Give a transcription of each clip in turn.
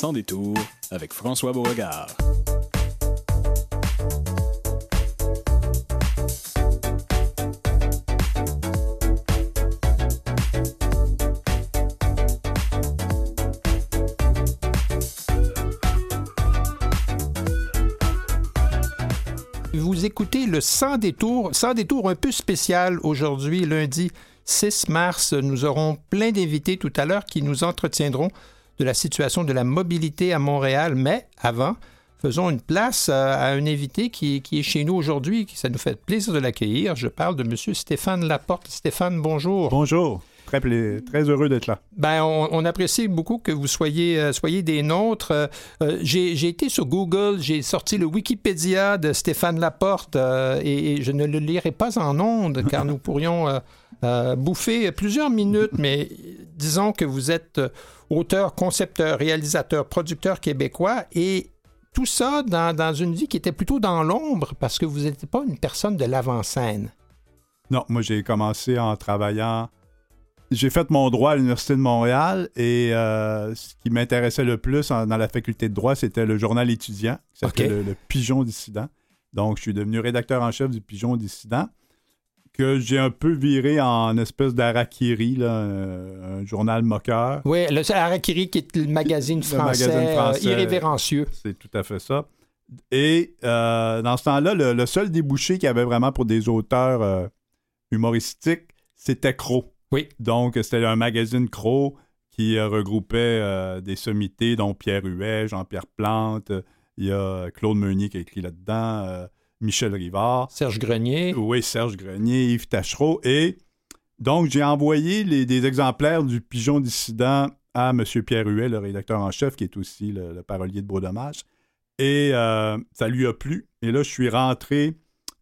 Sans détour avec François Beauregard. Vous écoutez le Sans détour, Sans détour un peu spécial aujourd'hui, lundi 6 mars. Nous aurons plein d'invités tout à l'heure qui nous entretiendront de la situation de la mobilité à Montréal. Mais avant, faisons une place à un invité qui, qui est chez nous aujourd'hui. Ça nous fait plaisir de l'accueillir. Je parle de M. Stéphane Laporte. Stéphane, bonjour. Bonjour. Très, très heureux d'être là. Ben, on, apprécie beaucoup que vous soyez, euh, soyez des nôtres. Euh, euh, j'ai été sur Google, j'ai sorti le Wikipédia de Stéphane Laporte et, je ne le lirai pas en ondes car nous pourrions bouffer plusieurs minutes, mais disons que vous êtes auteur, concepteur, réalisateur, producteur québécois et tout ça dans, dans une vie qui était plutôt dans l'ombre parce que vous n'étiez pas une personne de l'avant-scène. Non, moi j'ai commencé en travaillant j'ai fait mon droit à l'Université de Montréal et euh, ce qui m'intéressait le plus dans la faculté de droit, c'était le journal étudiant, qui s'appelait le, Pigeon Dissident. Donc, je suis devenu rédacteur en chef du Pigeon Dissident, que j'ai un peu viré en espèce d'Arakiri, un, journal moqueur. Oui, le Arakiri qui est le magazine français, euh, irrévérencieux. C'est tout à fait ça. Et euh, dans ce temps-là, le, seul débouché qu'il y avait vraiment pour des auteurs humoristiques, c'était Croc. Oui. Donc, c'était un magazine Crow qui euh, regroupait euh, des sommités, dont Pierre Huet, Jean-Pierre Plante, il y a Claude Meunier qui a écrit là-dedans, euh, Michel Rivard. Serge Grenier. Oui, Serge Grenier, Yves Tachereau. Et donc, j'ai envoyé des exemplaires du Pigeon dissident à M. Pierre Huet, le rédacteur en chef, qui est aussi le, parolier de Beau Dommage. Et ça lui a plu. Et là, je suis rentré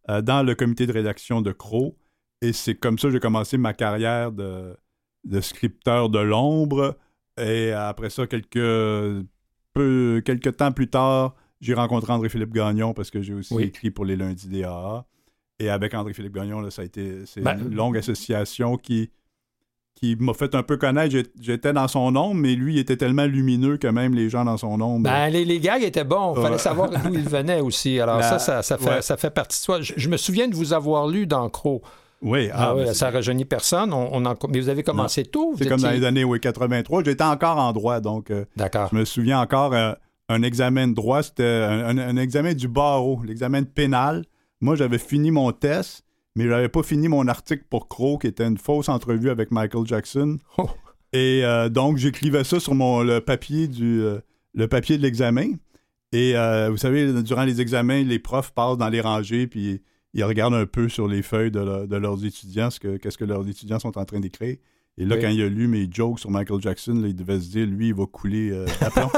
dans le comité de rédaction de Crow. Et c'est comme ça que j'ai commencé ma carrière de, de scripteur de l'ombre. Et après ça, quelques, peu, quelques temps plus tard, j'ai rencontré André-Philippe Gagnon parce que j'ai aussi écrit pour les lundis DAA. Et avec André-Philippe Gagnon, là, ça a été c'est ben, une longue association qui, qui m'a fait un peu connaître. J'étais dans son ombre, mais lui, il était tellement lumineux que même les gens dans son ombre. Ben, les, les gags étaient bons. Il fallait savoir d'où ils venaient aussi. Alors, ça, ça, ça, fait, ça fait partie de soi. Je, me souviens de vous avoir lu dans Crow. Oui, ah, ah ça rajeunit personne. On, mais vous avez commencé tôt. C'est comme dans les années oui, 83. J'étais encore en droit, donc euh, D'accord. je me souviens encore euh, un examen de droit, c'était un, examen du barreau, l'examen de pénal. Moi, j'avais fini mon test, mais je n'avais pas fini mon article pour Crow, qui était une fausse entrevue avec Michael Jackson. Oh. Et euh, donc, j'écrivais ça sur mon, le papier du le papier de l'examen. Et vous savez, durant les examens, les profs passent dans les rangées, puis ils regardent un peu sur les feuilles de, leurs étudiants, ce que, qu'est-ce que leurs étudiants sont en train d'écrire. Et là, quand il a lu mes jokes sur Michael Jackson, il devait se dire, lui, il va couler euh, à plomb.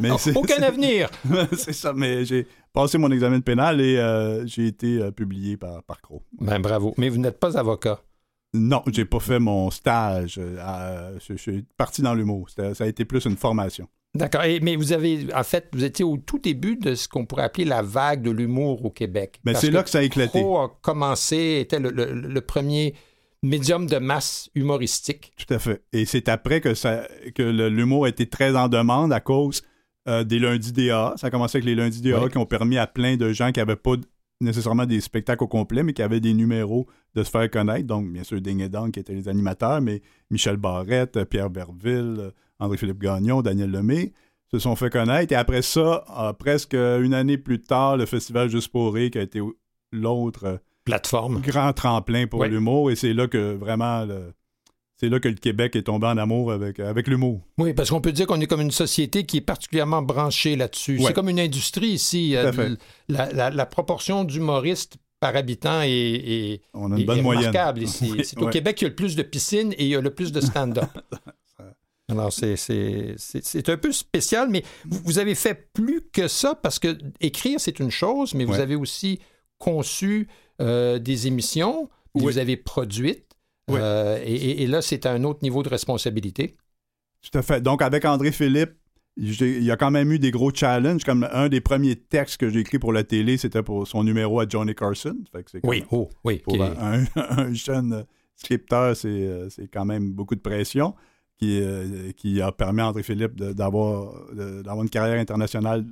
mais Aucun avenir! c'est ça, mais j'ai passé mon examen de pénal et euh, j'ai été euh, publié par, par Crow. Ben, bravo. Mais vous n'êtes pas avocat? Non, j'ai pas fait mon stage. je, suis parti dans l'humour. Ça a été plus une formation. D'accord. Mais vous avez, en fait, vous étiez au tout début de ce qu'on pourrait appeler la vague de l'humour au Québec. Mais ben, c'est là que ça a éclaté. Pro a commencé, était le, premier médium de masse humoristique. Tout à fait. Et c'est après que, ça, que l'humour a été très en demande à cause euh, des lundis DA. Ça a commencé avec les lundis DA qui ont permis à plein de gens qui n'avaient pas nécessairement des spectacles au complet, mais qui avaient des numéros de se faire connaître. Donc, bien sûr, Ding et Dong qui étaient les animateurs, mais Michel Barrette, Pierre Berville, André-Philippe Gagnon, Daniel Lemay, se sont fait connaître. Et après ça, presque une année plus tard, le Festival Juste pour rire qui a été l'autre plateforme grand tremplin pour l'humour. Et c'est là que vraiment c'est là que le Québec est tombé en amour avec, avec l'humour. Oui, parce qu'on peut dire qu'on est comme une société qui est particulièrement branchée là-dessus. C'est comme une industrie ici. La, proportion d'humoristes par habitant est, On a une bonne remarquable ici. C'est au Québec qu'il y a le plus de piscines et il y a le plus de stand-up. Alors, c'est un peu spécial, mais vous, avez fait plus que ça parce que écrire, c'est une chose, mais vous avez aussi conçu euh, des émissions, vous avez produites. Euh, et, là, c'est un autre niveau de responsabilité. Tout à fait. Donc, avec André Philippe, il y a quand même eu des gros challenges. Comme un des premiers textes que j'ai écrit pour la télé, c'était pour son numéro à Johnny Carson. oui, oh, oui. Pour un, jeune scripteur, c'est quand même beaucoup de pression. Qui, euh, qui a permis à André Philippe d'avoir une carrière internationale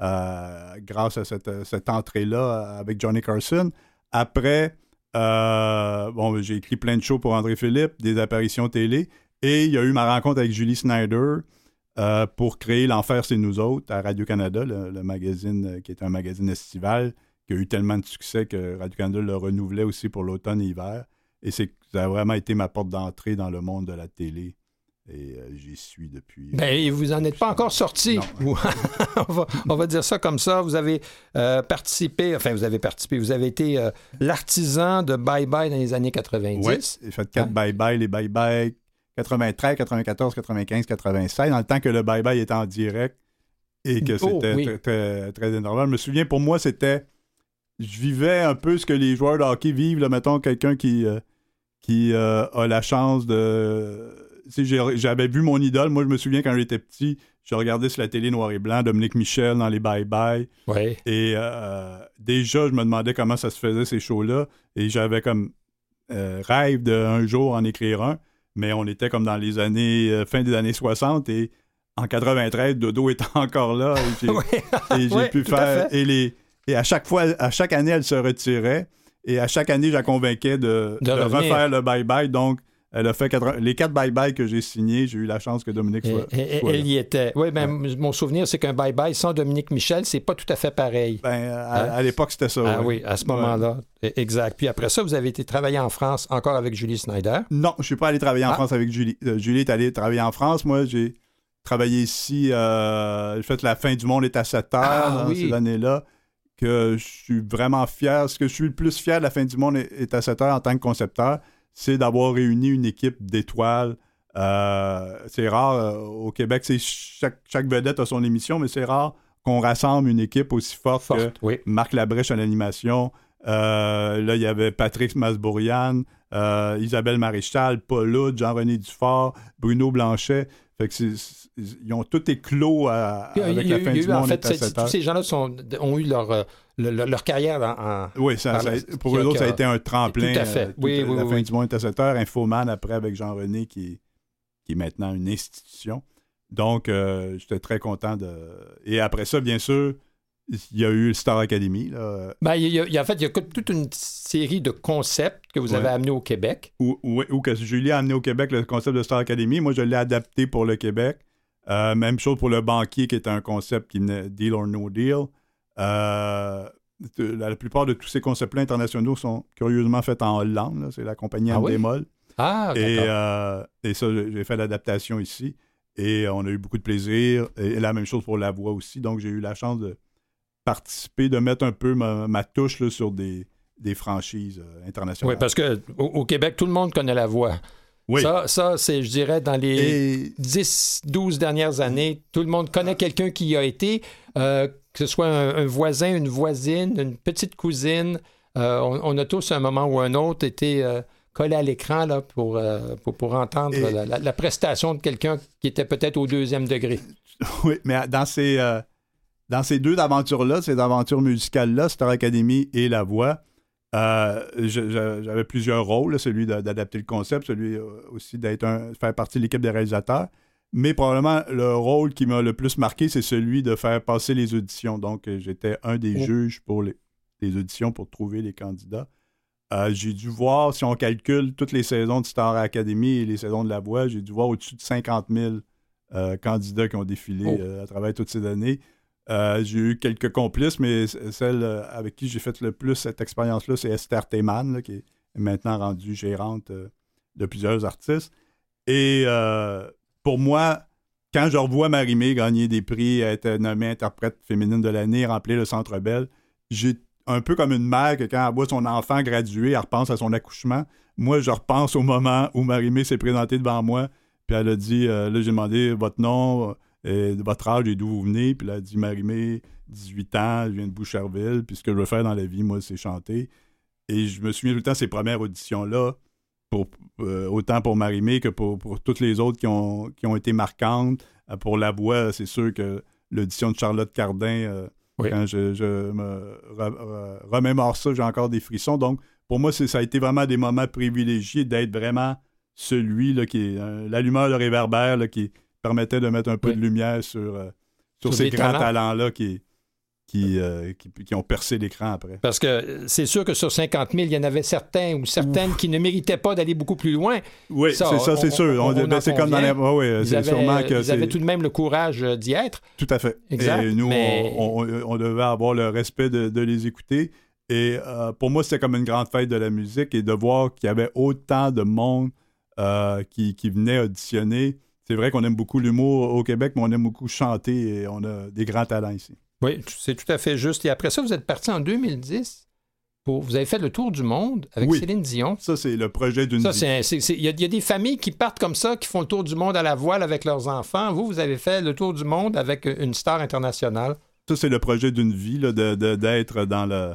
euh, grâce à cette, cette entrée-là avec Johnny Carson. Après, euh, bon, j'ai écrit plein de shows pour André Philippe, des apparitions télé, et il y a eu ma rencontre avec Julie Snyder pour créer L'Enfer, c'est nous autres à Radio-Canada, le, le magazine qui est un magazine estival qui a eu tellement de succès que Radio-Canada le renouvelait aussi pour l'automne et l'hiver. Et ça a vraiment été ma porte d'entrée dans le monde de la télé. Et euh, j'y suis depuis. Ben, et vous n'en êtes pas encore sorti. On, va, on va dire ça comme ça. Vous avez euh, participé, enfin, vous avez participé, vous avez été euh, l'artisan de Bye Bye dans les années 90. Oui, j'ai fait quatre Hein? bye-bye, les bye-bye 93, 94, 95, 96, dans le temps que le bye-bye était en direct et que Oh, c'était oui. très, très, très énorme. Je me souviens, pour moi, c'était. Je vivais un peu ce que les joueurs de hockey vivent, là, mettons, quelqu'un qui, euh, qui euh, a la chance de. J'avais vu mon idole. Moi, je me souviens quand j'étais petit, je regardais sur la télé noir et blanc Dominique Michel dans les bye-bye. Oui. Et euh, déjà, je me demandais comment ça se faisait, ces shows-là. Et j'avais comme euh, rêve d'un jour en écrire un. Mais on était comme dans les années, euh, fin des années 60. Et en 93, Dodo était encore là. Et j'ai, Ouais, pu à faire. Et, les, et à chaque fois, à chaque année, elle se retirait. Et à chaque année, je la convainquais de, De refaire le bye-bye. Donc, elle a fait 80 les quatre bye-bye que j'ai signés. J'ai eu la chance que Dominique soit. et- soit là. elle y était. Oui, ben, mon souvenir, c'est qu'un Bye Bye sans Dominique Michel, c'est pas tout à fait pareil. Ben, à, à l'époque, c'était ça. Ah ouais. oui, à ce moment-là. E- Exact. Puis après ça, vous avez été travailler en France encore avec Julie Snyder? Non, je suis pas allé travailler en Ah. France avec Julie. Euh, Julie est allée travailler en France. Moi, j'ai travaillé ici. Euh, j'ai fait la fin du monde est à 7 heures Ah, dans oui. ces années-là. Que je suis vraiment fier. Ce que je suis le plus fier de la fin du monde est, est à 7 heures en tant que concepteur, c'est d'avoir réuni une équipe d'étoiles. Euh, c'est rare euh, au Québec, c'est chaque, chaque vedette a son émission, mais c'est rare qu'on rassemble une équipe aussi forte, que Forte, oui. Marc Labrèche à l'animation. Euh, là, il y avait Patrick Masbourian, euh, Isabelle Maréchal, Paul Hood, Jean-René Dufort, Bruno Blanchet. Fait que c'est- c'est- ils ont tout éclos à- avec a la fin a du eu, en fait, est à c'est- 7 tous ces gens-là sont- ont eu leur, euh, le- le- leur carrière en, en- Oui, ça, par ça- la- pour eux autres, ça a été un tremplin. Tout à fait. euh, Oui, oui, la oui, fin du monde est à 7 heures. Infoman après avec Jean-René qui, qui est maintenant une institution. Donc, euh, j'étais très content de. Et après ça, bien sûr, il y a eu Star Academy. Là, Ben, il y a- il y a- en fait, il y a toute une série de concepts que vous Ouais. avez amenés au Québec. où- où que Julie a amené au Québec le concept de Star Academy. Moi, je l'ai adapté pour le Québec. Euh, même chose pour le banquier, qui est un concept qui venait Deal or No Deal. Euh, la, plupart de tous ces concepts-là internationaux sont curieusement faits en Hollande. C'est la compagnie Ah oui? Endemol. Ah, et, euh, et ça, j'ai j'ai fait l'adaptation ici. Et on a eu beaucoup de plaisir. Et la même chose pour la voix aussi. Donc, j'ai eu la chance de participer, de mettre un peu ma, ma touche là, sur des, des franchises euh, internationales. Oui, parce que au, au Québec, tout le monde connaît la voix. Oui. Ça, ça c'est, je dirais, dans les Et 10, 12 dernières années, tout le monde connaît quelqu'un qui y a été, euh, que ce soit un, un voisin, une voisine, une petite cousine. Euh, on, on a tous, à un moment ou un autre, été euh, collés à l'écran là, pour, euh, pour, pour entendre Et- la, la- la prestation de quelqu'un qui était peut-être au deuxième degré. Oui, mais dans ces, dans ces deux aventures-là, ces aventures musicales-là, Star Academy et La Voix, j'avais plusieurs rôles, celui d'a- d'adapter le concept, celui aussi d'être un, faire partie de l'équipe des réalisateurs. Mais probablement le rôle qui m'a le plus marqué, c'est celui de faire passer les auditions. Donc, euh, j'étais un des juges pour les, les auditions pour trouver les candidats. Euh, j'ai dû voir, si on calcule toutes les saisons de Star Academy et les saisons de La Voix, j'ai dû voir au-dessus de 50 000 euh, candidats qui ont défilé Oh. euh, à travers toutes ces années. J'ai eu quelques complices, mais celle avec qui j'ai fait le plus cette expérience-là, c'est Esther Théman, là, qui est maintenant rendue gérante de plusieurs artistes. Et pour moi, quand je revois Marie-Mé gagner des prix, être nommée interprète féminine de l'année, remplir le Centre Bell, j'ai un peu comme une mère que quand elle voit son enfant graduer, elle repense à son accouchement. Moi, je repense au moment où Marie-Mé s'est présentée devant moi, puis elle a dit, euh, là, j'ai demandé votre nom, euh, votre âge et d'où vous venez, puis elle a dit Marie-Mé, 18 ans, je viens de Boucherville, puis ce que je veux faire dans la vie, moi, c'est chanter. Et je me souviens tout le temps ces premières auditions-là, pour, euh, autant pour Marie-Mé que pour, pour toutes les autres qui ont, qui ont été marquantes. Euh, pour la voix, c'est sûr que l'audition de Charlotte Cardin, euh, Oui. quand je, je me re- re- remémore ça, j'ai encore des frissons. Donc, pour moi, ça a été vraiment des moments privilégiés d'être vraiment celui là, qui est euh, l'allumeur de réverbère là, qui permettait de mettre un peu Oui. de lumière sur, sur, Sur ces grands talents. talents-là qui, qui, euh, qui, qui ont percé l'écran après. Parce que c'est sûr que sur 50 000, il y en avait certains ou certaines qui ne méritaient pas d'aller beaucoup plus loin. Oui, c'est ça, c'est sûr. ben, en c'est comme dans les. ouais, ouais, Ils, c'est avaient, sûrement que ils avaient tout de même le courage euh, d'y être. Tout à fait. Exact, Et nous, mais- on, on- on devait avoir le respect de, de les écouter. Et euh, pour moi, c'était comme une grande fête de la musique et de voir qu'il y avait autant de monde euh, qui, qui venait auditionner. C'est vrai qu'on aime beaucoup l'humour au Québec, mais on aime beaucoup chanter et on a des grands talents ici. Oui, c'est tout à fait juste. Et après ça, vous êtes parti en 2010. Pour, vous avez fait le tour du monde avec Oui. Céline Dion. Ça, c'est le projet d'une vie. il y, a- il y a des familles qui partent comme ça, qui font le tour du monde à la voile avec leurs enfants. Vous, vous avez fait le tour du monde avec une star internationale. Ça, c'est le projet d'une vie, là, de- de- d'être dans, le,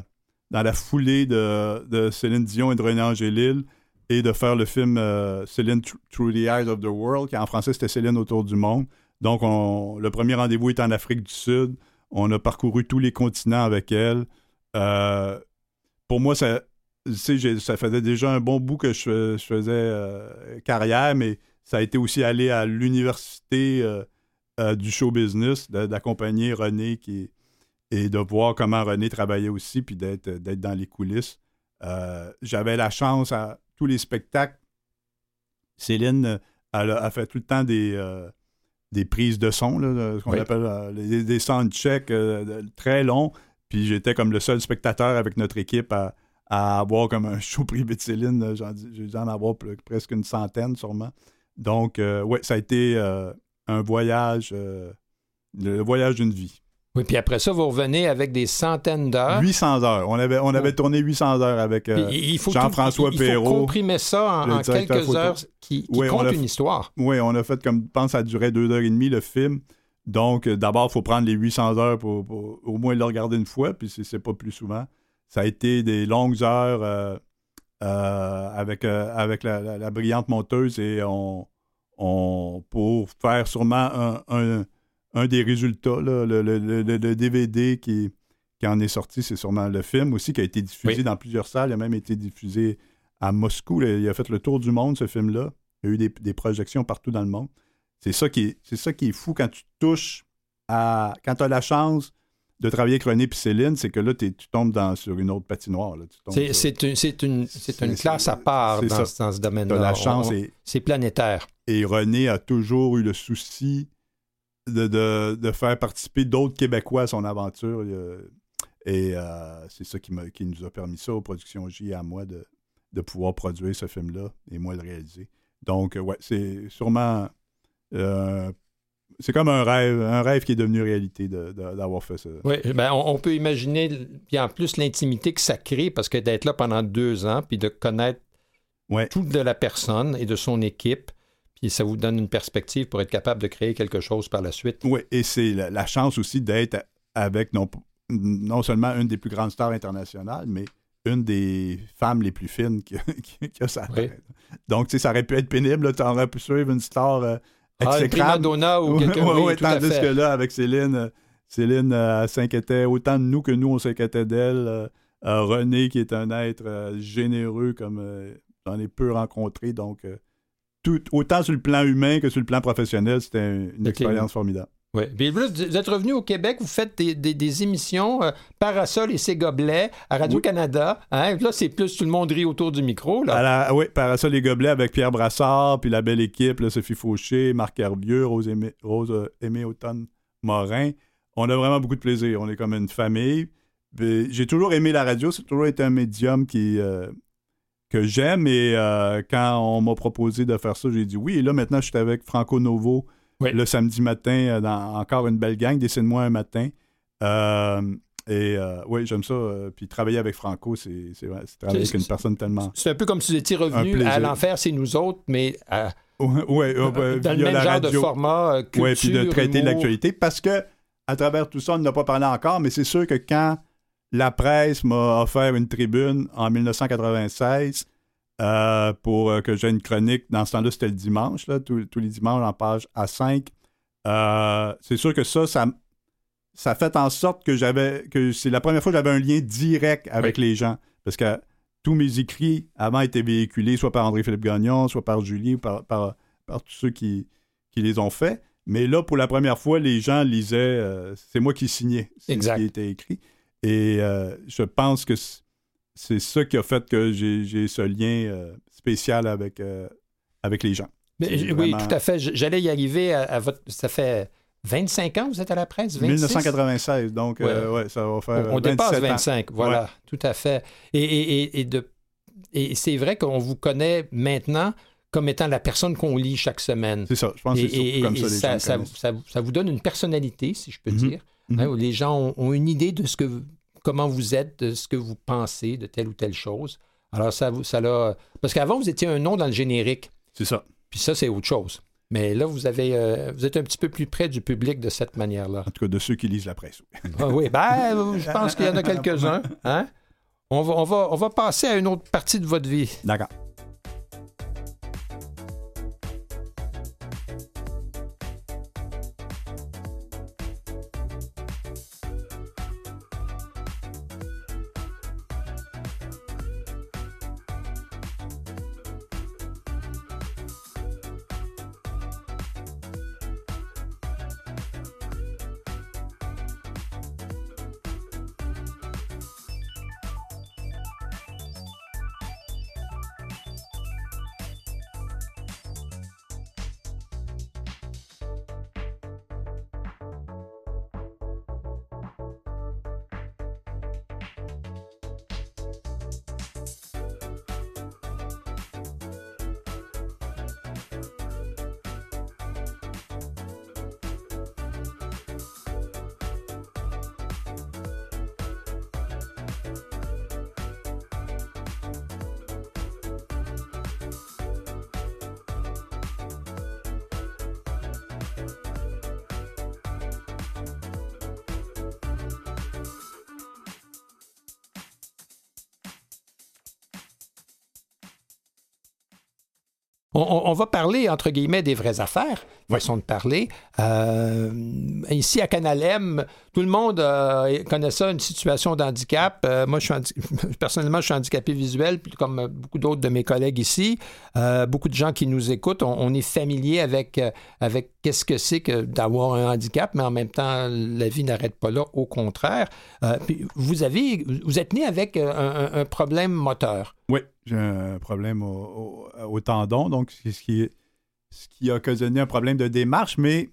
dans la foulée de, de Céline Dion et de René Angélil et de faire le film euh, Céline Thr- Through the Eyes of the World, qui en français, c'était Céline autour du monde. Donc, on- le premier rendez-vous est en Afrique du Sud. On a parcouru tous les continents avec elle. Euh, pour moi, ça, faisait déjà un bon bout que je, faisais euh, carrière, mais ça a été aussi aller à l'université euh, du show business, d'accompagner René et de voir comment René travaillait aussi, puis d'être dans les coulisses. J'avais la chance à tous les spectacles. Céline, elle a, fait tout le temps des, des prises de son, là, ce qu'on Oui. appelle euh, des, des soundchecks euh, très longs. Puis j'étais comme le seul spectateur avec notre équipe à, à avoir comme un show privé de Céline. J'ai dû en avoir pre- presque une centaine sûrement. Donc, euh, ouais, ça a été euh, un voyage, le voyage d'une vie. Oui, puis après ça, vous revenez avec des centaines d'heures. 800 heures. On avait, on avait Oh. tourné 800 heures avec euh, Jean-François tout- il- il faut Perrault, comprimer ça en, quelques photo. heures qui, qui Oui, compte une histoire. Oui, on a fait comme, je pense, ça durait deux heures et demie le film. Donc, euh, d'abord, il faut prendre les 800 heures pour, pour au moins le regarder une fois, puis c'est, c'est pas plus souvent. Ça a été des longues heures euh, euh, avec, euh, avec la, la- la brillante monteuse et on, on pour faire sûrement un, un- un des résultats, là, le, le- le- le- le DVD qui, qui en est sorti, c'est sûrement le film aussi qui a été diffusé Oui. dans plusieurs salles. Il a même été diffusé à Moscou. là. Il a fait le tour du monde, ce film-là. Il y a eu des, des projections partout dans le monde. C'est ça qui est, c'est ça qui est fou quand tu touches à. Quand tu as la chance de travailler avec René et Céline, c'est que là, t'es- tu tombes dans, sur une autre patinoire. C'est sur- une, c'est une, c'est C'est- une classe à part dans, dans ce domaine-là. la chance. C'est planétaire. et René a toujours eu le souci de, de- de faire participer d'autres Québécois à son aventure. Et euh, c'est ça qui, qui nous a permis ça aux productions J et à moi de, de pouvoir produire ce film-là et moi le réaliser. Donc, euh, ouais, c'est sûrement. euh, c'est comme un rêve, un rêve qui est devenu réalité de- de- d'avoir fait ça. Oui, ben on, on peut imaginer, puis en plus, l'intimité que ça crée, parce que d'être là pendant deux ans, puis de connaître Ouais. tout de la personne et de son équipe, puis ça vous donne une perspective pour être capable de créer quelque chose par la suite. Oui, et c'est la, la chance aussi d'être avec non, non seulement une des plus grandes stars internationales, mais une des femmes les plus fines qui, qui, qui a sa Oui. Donc, tu sais, ça aurait pu être pénible. Tu aurais pu suivre une star euh, Ah, une donna ou quelqu'un, oui, à tandis que là, avec Céline, euh, Céline euh, s'inquiétait autant de nous que nous, on s'inquiétait d'elle. Euh, René, qui est un être généreux comme j'en ai peu rencontré. Donc, tout, autant sur le plan humain que sur le plan professionnel, c'était une, expérience formidable. Oui. Puis vous êtes revenu au Québec, vous faites des, des- des émissions euh, Parasol et ses gobelets à Radio-Canada. Hein? Là, c'est plus tout le monde rit autour du micro. Là. La- oui, par ça, les gobelets avec Pierre Brassard, puis la belle équipe, là, Sophie Fauché, Marc Hervieux, Rose Aimé, Rose, euh, Aimé Automne Morin. On a vraiment beaucoup de plaisir. On est comme une famille. J'ai toujours aimé la radio. C'est toujours été un médium qui, euh, que j'aime. Et euh, quand on m'a proposé de faire ça, j'ai dit oui. Et là, maintenant, je suis avec Franco Novo Oui. le samedi matin euh, dans encore une belle gang. Dessine-moi un matin. Euh, et euh, oui, j'aime ça. puis travailler avec Franco, c'est c'est vrai, c'est travailler avec une personne tellement. C'est un peu comme si vous étiez revenu à l'enfer, c'est nous autres, mais à- Ouais, dans le même genre de format, culture, Ouais, puis de traiter l'actualité. Parce que, à travers tout ça, on n'a pas parlé encore, mais c'est sûr que quand la presse m'a offert une tribune en 1996 euh, pour euh, que j'ai une chronique, dans ce temps-là, c'était le dimanche, là, tous, tous les dimanches en page A5, euh, c'est sûr que ça, ça, ça fait en sorte que j'avais, que c'est la première fois que j'avais un lien direct avec les gens. Parce que tous mes écrits avant étaient véhiculés soit par André-Philippe Gagnon, soit par Julie, par, par, par tous ceux qui, qui les ont faits. Mais là, pour la première fois, les gens lisaient, euh, c'est moi qui signais ce qui était écrit. Et euh, je pense que c'est ça qui a fait que j'ai ce lien euh, spécial avec, avec les gens. Oui, tout à fait. J'allais y arriver à, votre. Ça fait 25 ans que vous êtes à la presse? 1996, donc ouais. ça va faire. On, dépasse 25, voilà, tout à fait. Et, et, de, et c'est vrai qu'on vous connaît maintenant comme étant la personne qu'on lit chaque semaine. C'est ça, je pense que c'est comme ça. Ça, ça, vous donne une personnalité, si je peux mhm. dire, mhm. hein, où les gens ont, une idée de ce que, comment vous êtes, de ce que vous pensez de telle ou telle chose. Alors, ça, ça l'a. Parce qu'avant, vous étiez un nom dans le générique. C'est ça. Puis ça, c'est autre chose. Mais là, vous avez, euh, vous êtes un petit peu plus près du public de cette manière-là. En tout cas, de ceux qui lisent la presse. ah, oui, ben, je pense qu'il y en a quelques-uns. Hein? On, va, on, va, on va passer à une autre partie de votre vie. D'accord. On, va parler, entre guillemets, des vraies affaires, façon de parler. Euh, ici, à Canalem, tout le monde euh, connaît ça, une situation d'handicap. Euh, moi, personnellement, je suis handicapé visuel, comme beaucoup d'autres de mes collègues ici. beaucoup de gens qui nous écoutent, on, est familier avec, avec qu'est-ce que c'est que d'avoir un handicap, mais en même temps, la vie n'arrête pas là, au contraire. vous, avez, vous êtes né avec un problème moteur. Oui, j'ai un problème au, tendon, donc ce qui, ce qui a occasionné un problème de démarche, mais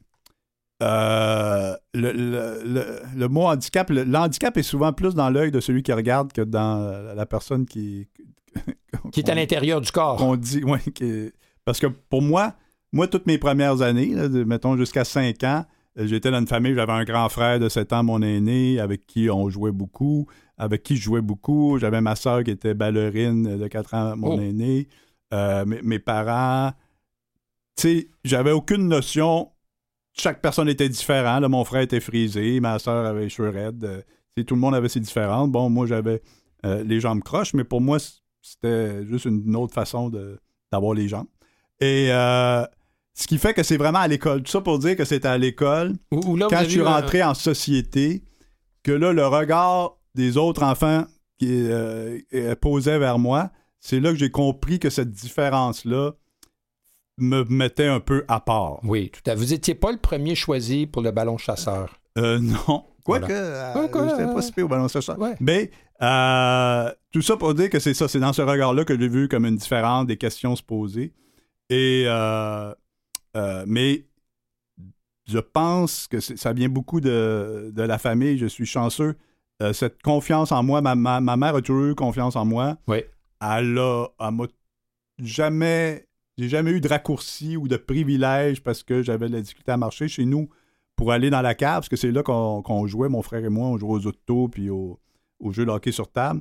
euh, le, mot handicap, l'handicap est souvent plus dans l'œil de celui qui regarde que dans la personne qui. qui est à l'intérieur du corps. On dit, oui. parce que pour moi, moi, toutes mes premières années, mettons jusqu'à 5 ans, j'étais dans une famille, j'avais un grand frère de 7 ans, mon aîné, avec qui on jouait beaucoup avec qui je jouais beaucoup. J'avais ma soeur qui était ballerine de 4 ans, mon oh. aîné. Euh, mes, parents. Tu sais, j'avais aucune notion. Chaque personne était différente. mon frère était frisé, ma soeur avait les cheveux raides. Euh, tout le monde avait ses différentes. Bon, moi, j'avais euh, les jambes croches, mais pour moi, c'était juste une autre façon d'avoir les jambes. Et ce qui fait que c'est vraiment à l'école. Tout ça pour dire que c'était à l'école. Quand je suis rentré en société, que là, le regard des autres enfants qui euh, euh, posaient vers moi, c'est là que j'ai compris que cette différence-là me mettait un peu à part. Oui, tout à fait. Vous n'étiez pas le premier choisi pour le ballon chasseur. Euh, non. Quoique, voilà. je n'étais pas si au ballon chasseur. Mais tout ça pour dire que c'est ça, c'est dans ce regard-là que j'ai vu comme une différence des questions se poser. Et, mais je pense que ça vient beaucoup de, de, la famille. Je suis chanceux euh, cette confiance en moi, ma, mère a toujours eu confiance en moi. Oui. Elle a, m'a jamais, j'ai jamais eu de raccourci ou de privilège parce que j'avais de la difficulté à marcher chez nous pour aller dans la cave, parce que c'est là qu'on, jouait, mon frère et moi, on jouait aux autos puis au, au jeu de hockey sur table.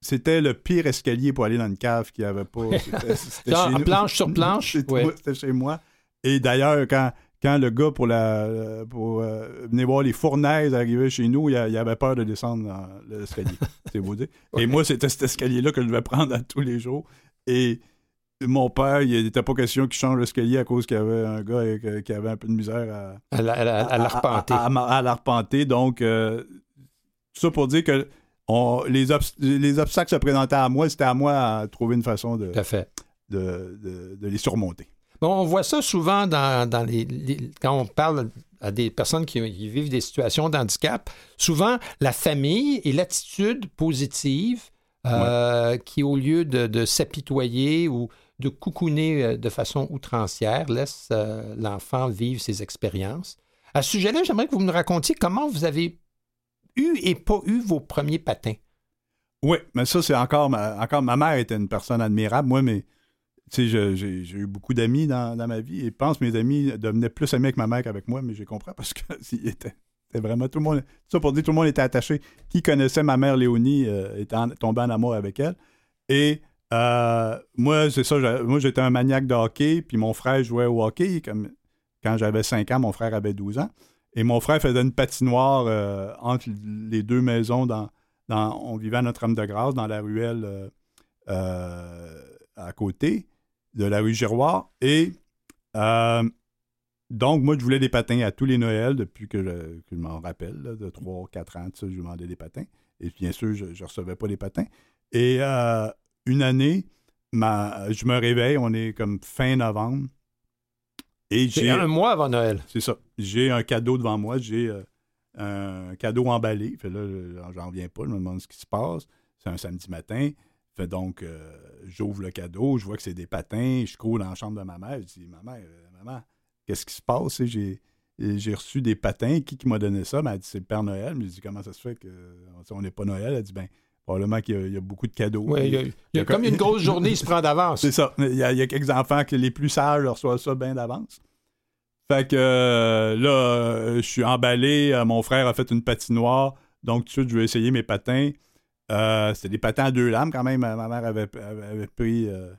C'était le pire escalier pour aller dans une cave qu'il n'y avait pas. C'était, planche sur planche? c'était chez moi. Et d'ailleurs, quand, quand le gars pour la pour euh, venir voir les fournaises arriver chez nous, il, avait peur de descendre dans l'escalier. c'est vous dire. Et moi, c'était cet escalier-là que je devais prendre à tous les jours. Et mon père, il n'était pas question qu'il change l'escalier à cause qu'il y avait un gars euh, qui avait un peu de misère à, à, l'arpenter. À, l'arpenter. Donc, euh, tout ça pour dire que on- les, obs- les obstacles se présentaient à moi, c'était à moi à trouver une façon de, fait. de, de- de les surmonter. Bon, on voit ça souvent dans, dans les, les- quand on parle à des personnes qui, qui vivent des situations d'handicap. Souvent, la famille et l'attitude positive euh, qui, au lieu de, de s'apitoyer ou de coucouner euh, de façon outrancière, laisse euh, l'enfant vivre ses expériences. À ce sujet-là, j'aimerais que vous me racontiez comment vous avez eu et pas eu vos premiers patins. Oui, mais ça, c'est encore ma, encore ma mère était une personne admirable. Moi, mais tu sais, j'ai eu beaucoup d'amis dans, ma vie et je pense que mes amis devenaient plus amis avec ma mère qu'avec moi, mais j'ai compris parce que c'était vraiment tout le monde. Ça pour dire tout le monde était attaché. Qui connaissait ma mère Léonie euh, était en- tombé en amour avec elle. Et euh, moi, c'est ça, moi j'étais un maniaque de hockey, puis mon frère jouait au hockey. Comme, quand j'avais 5 ans, mon frère avait 12 ans. Et mon frère faisait une patinoire euh, entre les deux maisons dans, dans- on vivait à Notre-Dame-de-Grâce, dans la ruelle euh, à côté de la rue Giroir. Et donc, moi, je voulais des patins à tous les Noëls depuis que je, m'en rappelle, de 3 4 ans, je demandais des patins. Et bien sûr, je ne recevais pas les patins. Et une année, ma, je me réveille, on est comme fin novembre. Et j'ai. un mois avant Noël. C'est ça. J'ai un cadeau devant moi. J'ai euh, un cadeau emballé. Fait là, j'en reviens pas. Je me demande ce qui se passe. C'est un samedi matin. Fait donc, euh, j'ouvre le cadeau. Je vois que c'est des patins. Je cours dans la chambre de ma mère. Je dis, maman, euh, maman, qu'est-ce qui se passe? J'ai, j'ai reçu des patins. Qui, qui m'a donné ça? Elle m'a dit, c'est le Père Noël. Je lui ai dit, comment ça se fait qu'on n'est pas Noël? Elle dit, ben, probablement qu'il y a, il y a beaucoup de cadeaux. Ouais, il y a, il y a comme une grosse journée, il se prend d'avance. C'est ça. Il y, a, il y a quelques enfants que les plus sages reçoivent ça bien d'avance. Fait que euh, là, euh, je suis emballé. Euh, mon frère a fait une patinoire. Donc, tout de suite, je vais essayer mes patins. Euh, C'était des patins à deux lames quand même. Ma mère avait, pris. euh,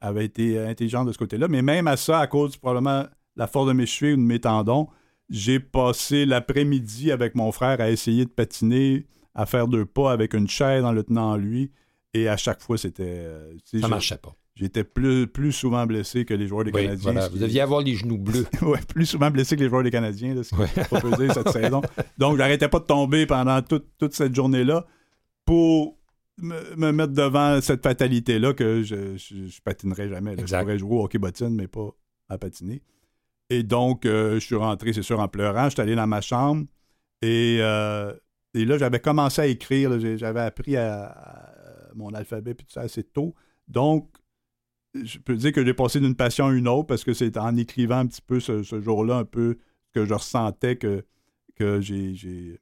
avait été intelligente de ce côté-là. Mais même à ça, à cause probablement de la force de mes chevilles ou de mes tendons, j'ai passé l'après-midi avec mon frère à essayer de patiner, à faire deux pas avec une chaise en le tenant en lui. Et à chaque fois, c'était. euh, Ça marchait pas. J'étais plus, plus souvent blessé que les joueurs des Oui, Canadiens. voilà. Vous deviez avoir les genoux bleus. Ouais, plus souvent blessé que les joueurs des Canadiens, là, ce qui Ouais. proposé cette saison. Donc, j'arrêtais pas de tomber pendant toute, toute cette journée-là pour me, me mettre devant cette fatalité-là que je, je, je patinerais jamais. là. Je pourrais jouer au hockey bottine, mais pas à patiner. Et donc, euh, je suis rentré, c'est sûr, en pleurant. Je suis allé dans ma chambre et, euh, et là, j'avais commencé à écrire. J'avais appris mon alphabet puis tout ça assez tôt. Donc, je peux dire que j'ai passé d'une passion à une autre parce que c'est en écrivant un petit peu ce, ce jour-là, un peu que je ressentais que, que j'ai, j'ai,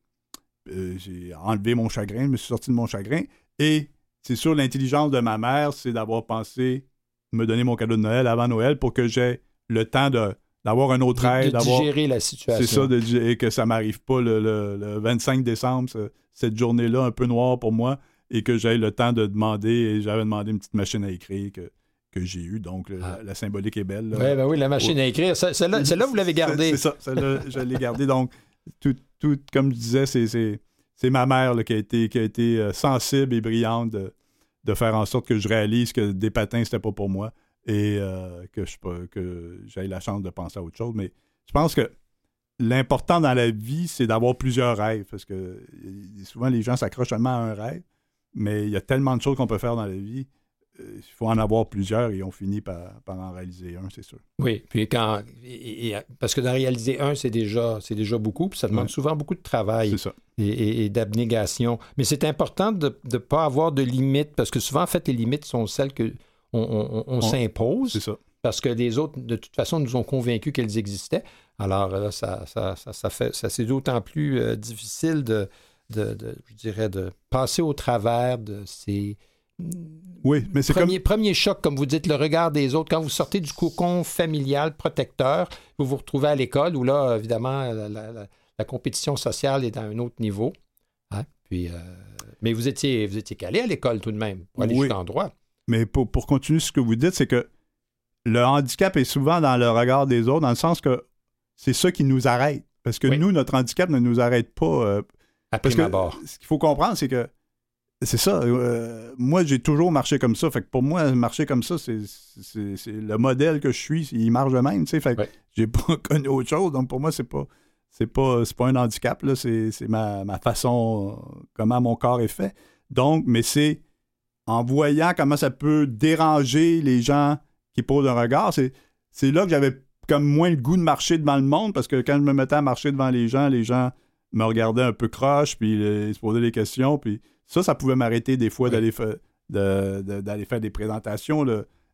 euh, j'ai enlevé mon chagrin, je me suis sorti de mon chagrin. Et c'est sûr, l'intelligence de ma mère, c'est d'avoir pensé me donner mon cadeau de Noël avant Noël pour que j'ai le temps de, d'avoir un autre de, aide, de digérer la situation. C'est ça, de et que ça m'arrive pas le, le- le 25 décembre, ce- cette journée-là un peu noire pour moi, et que j'ai le temps de demander, et j'avais demandé une petite machine à écrire que, que j'ai eue, donc Ah. la, la symbolique est belle. là. Oui, ben oui, la machine à écrire. Celle-là, vous l'avez gardée. C'est ça, celle-là, je l'ai gardée. Donc, tout, tout, comme je disais, c'est ma mère là, qui a été, qui a été euh, sensible et brillante de, de faire en sorte que je réalise que des patins, c'était pas pour moi et euh, que, je, pas- que j'ai la chance de penser à autre chose. Mais je pense que l'important dans la vie, c'est d'avoir plusieurs rêves parce que euh, souvent, les gens s'accrochent seulement à un rêve, mais il y a tellement de choses qu'on peut faire dans la vie. euh, Il faut en avoir plusieurs et on finit par, par en réaliser un, c'est sûr. Oui, puis quand. et- et- parce que d'en réaliser un, c'est déjà, c'est déjà beaucoup, puis ça demande Ouais. souvent beaucoup de travail. Ça. et- et d'abnégation. Mais c'est important de ne pas avoir de limites, parce que souvent, en fait, les limites sont celles que on, on- on On- s'impose, C'est ça. parce que les autres, de toute façon, nous ont convaincus qu'elles existaient. Alors là, ça, ça, ça, ça fait, ça c'est d'autant plus euh, difficile de, de, de- je dirais, de passer au travers de ces Oui, mais c'est comme. premiers, premiers chocs, comme vous dites, le regard des autres. Quand vous sortez du cocon familial protecteur, vous vous retrouvez à l'école où là, évidemment, la, la- la- la compétition sociale est à un autre niveau. Hein? Puis, euh, mais vous étiez, vous étiez calé à l'école tout de même, pour aller Oui. jusqu'en droit. Mais pour, pour continuer ce que vous dites, c'est que le handicap est souvent dans le regard des autres, dans le sens que c'est ça qui nous arrête. Parce que Oui. nous, notre handicap ne nous arrête pas. euh, À parce que ce qu'il faut comprendre, c'est que c'est ça. euh, moi, j'ai toujours marché comme ça. Fait que pour moi, marcher comme ça, c'est, le modèle que je suis. Il marche de même. Fait que j'ai pas connu autre chose. Donc pour moi, c'est pas. c'est pas, c'est pas un handicap, là, c'est, ma, ma façon, comment mon corps est fait. Donc, mais c'est en voyant comment ça peut déranger les gens qui posent un regard, c'est, là que j'avais comme moins le goût de marcher devant le monde, parce que quand je me mettais à marcher devant les gens, les gens me regardaient un peu croche, puis euh, ils se posaient des questions, puis ça, ça pouvait m'arrêter des fois Oui. d'aller, fa- de- de- d'aller faire des présentations,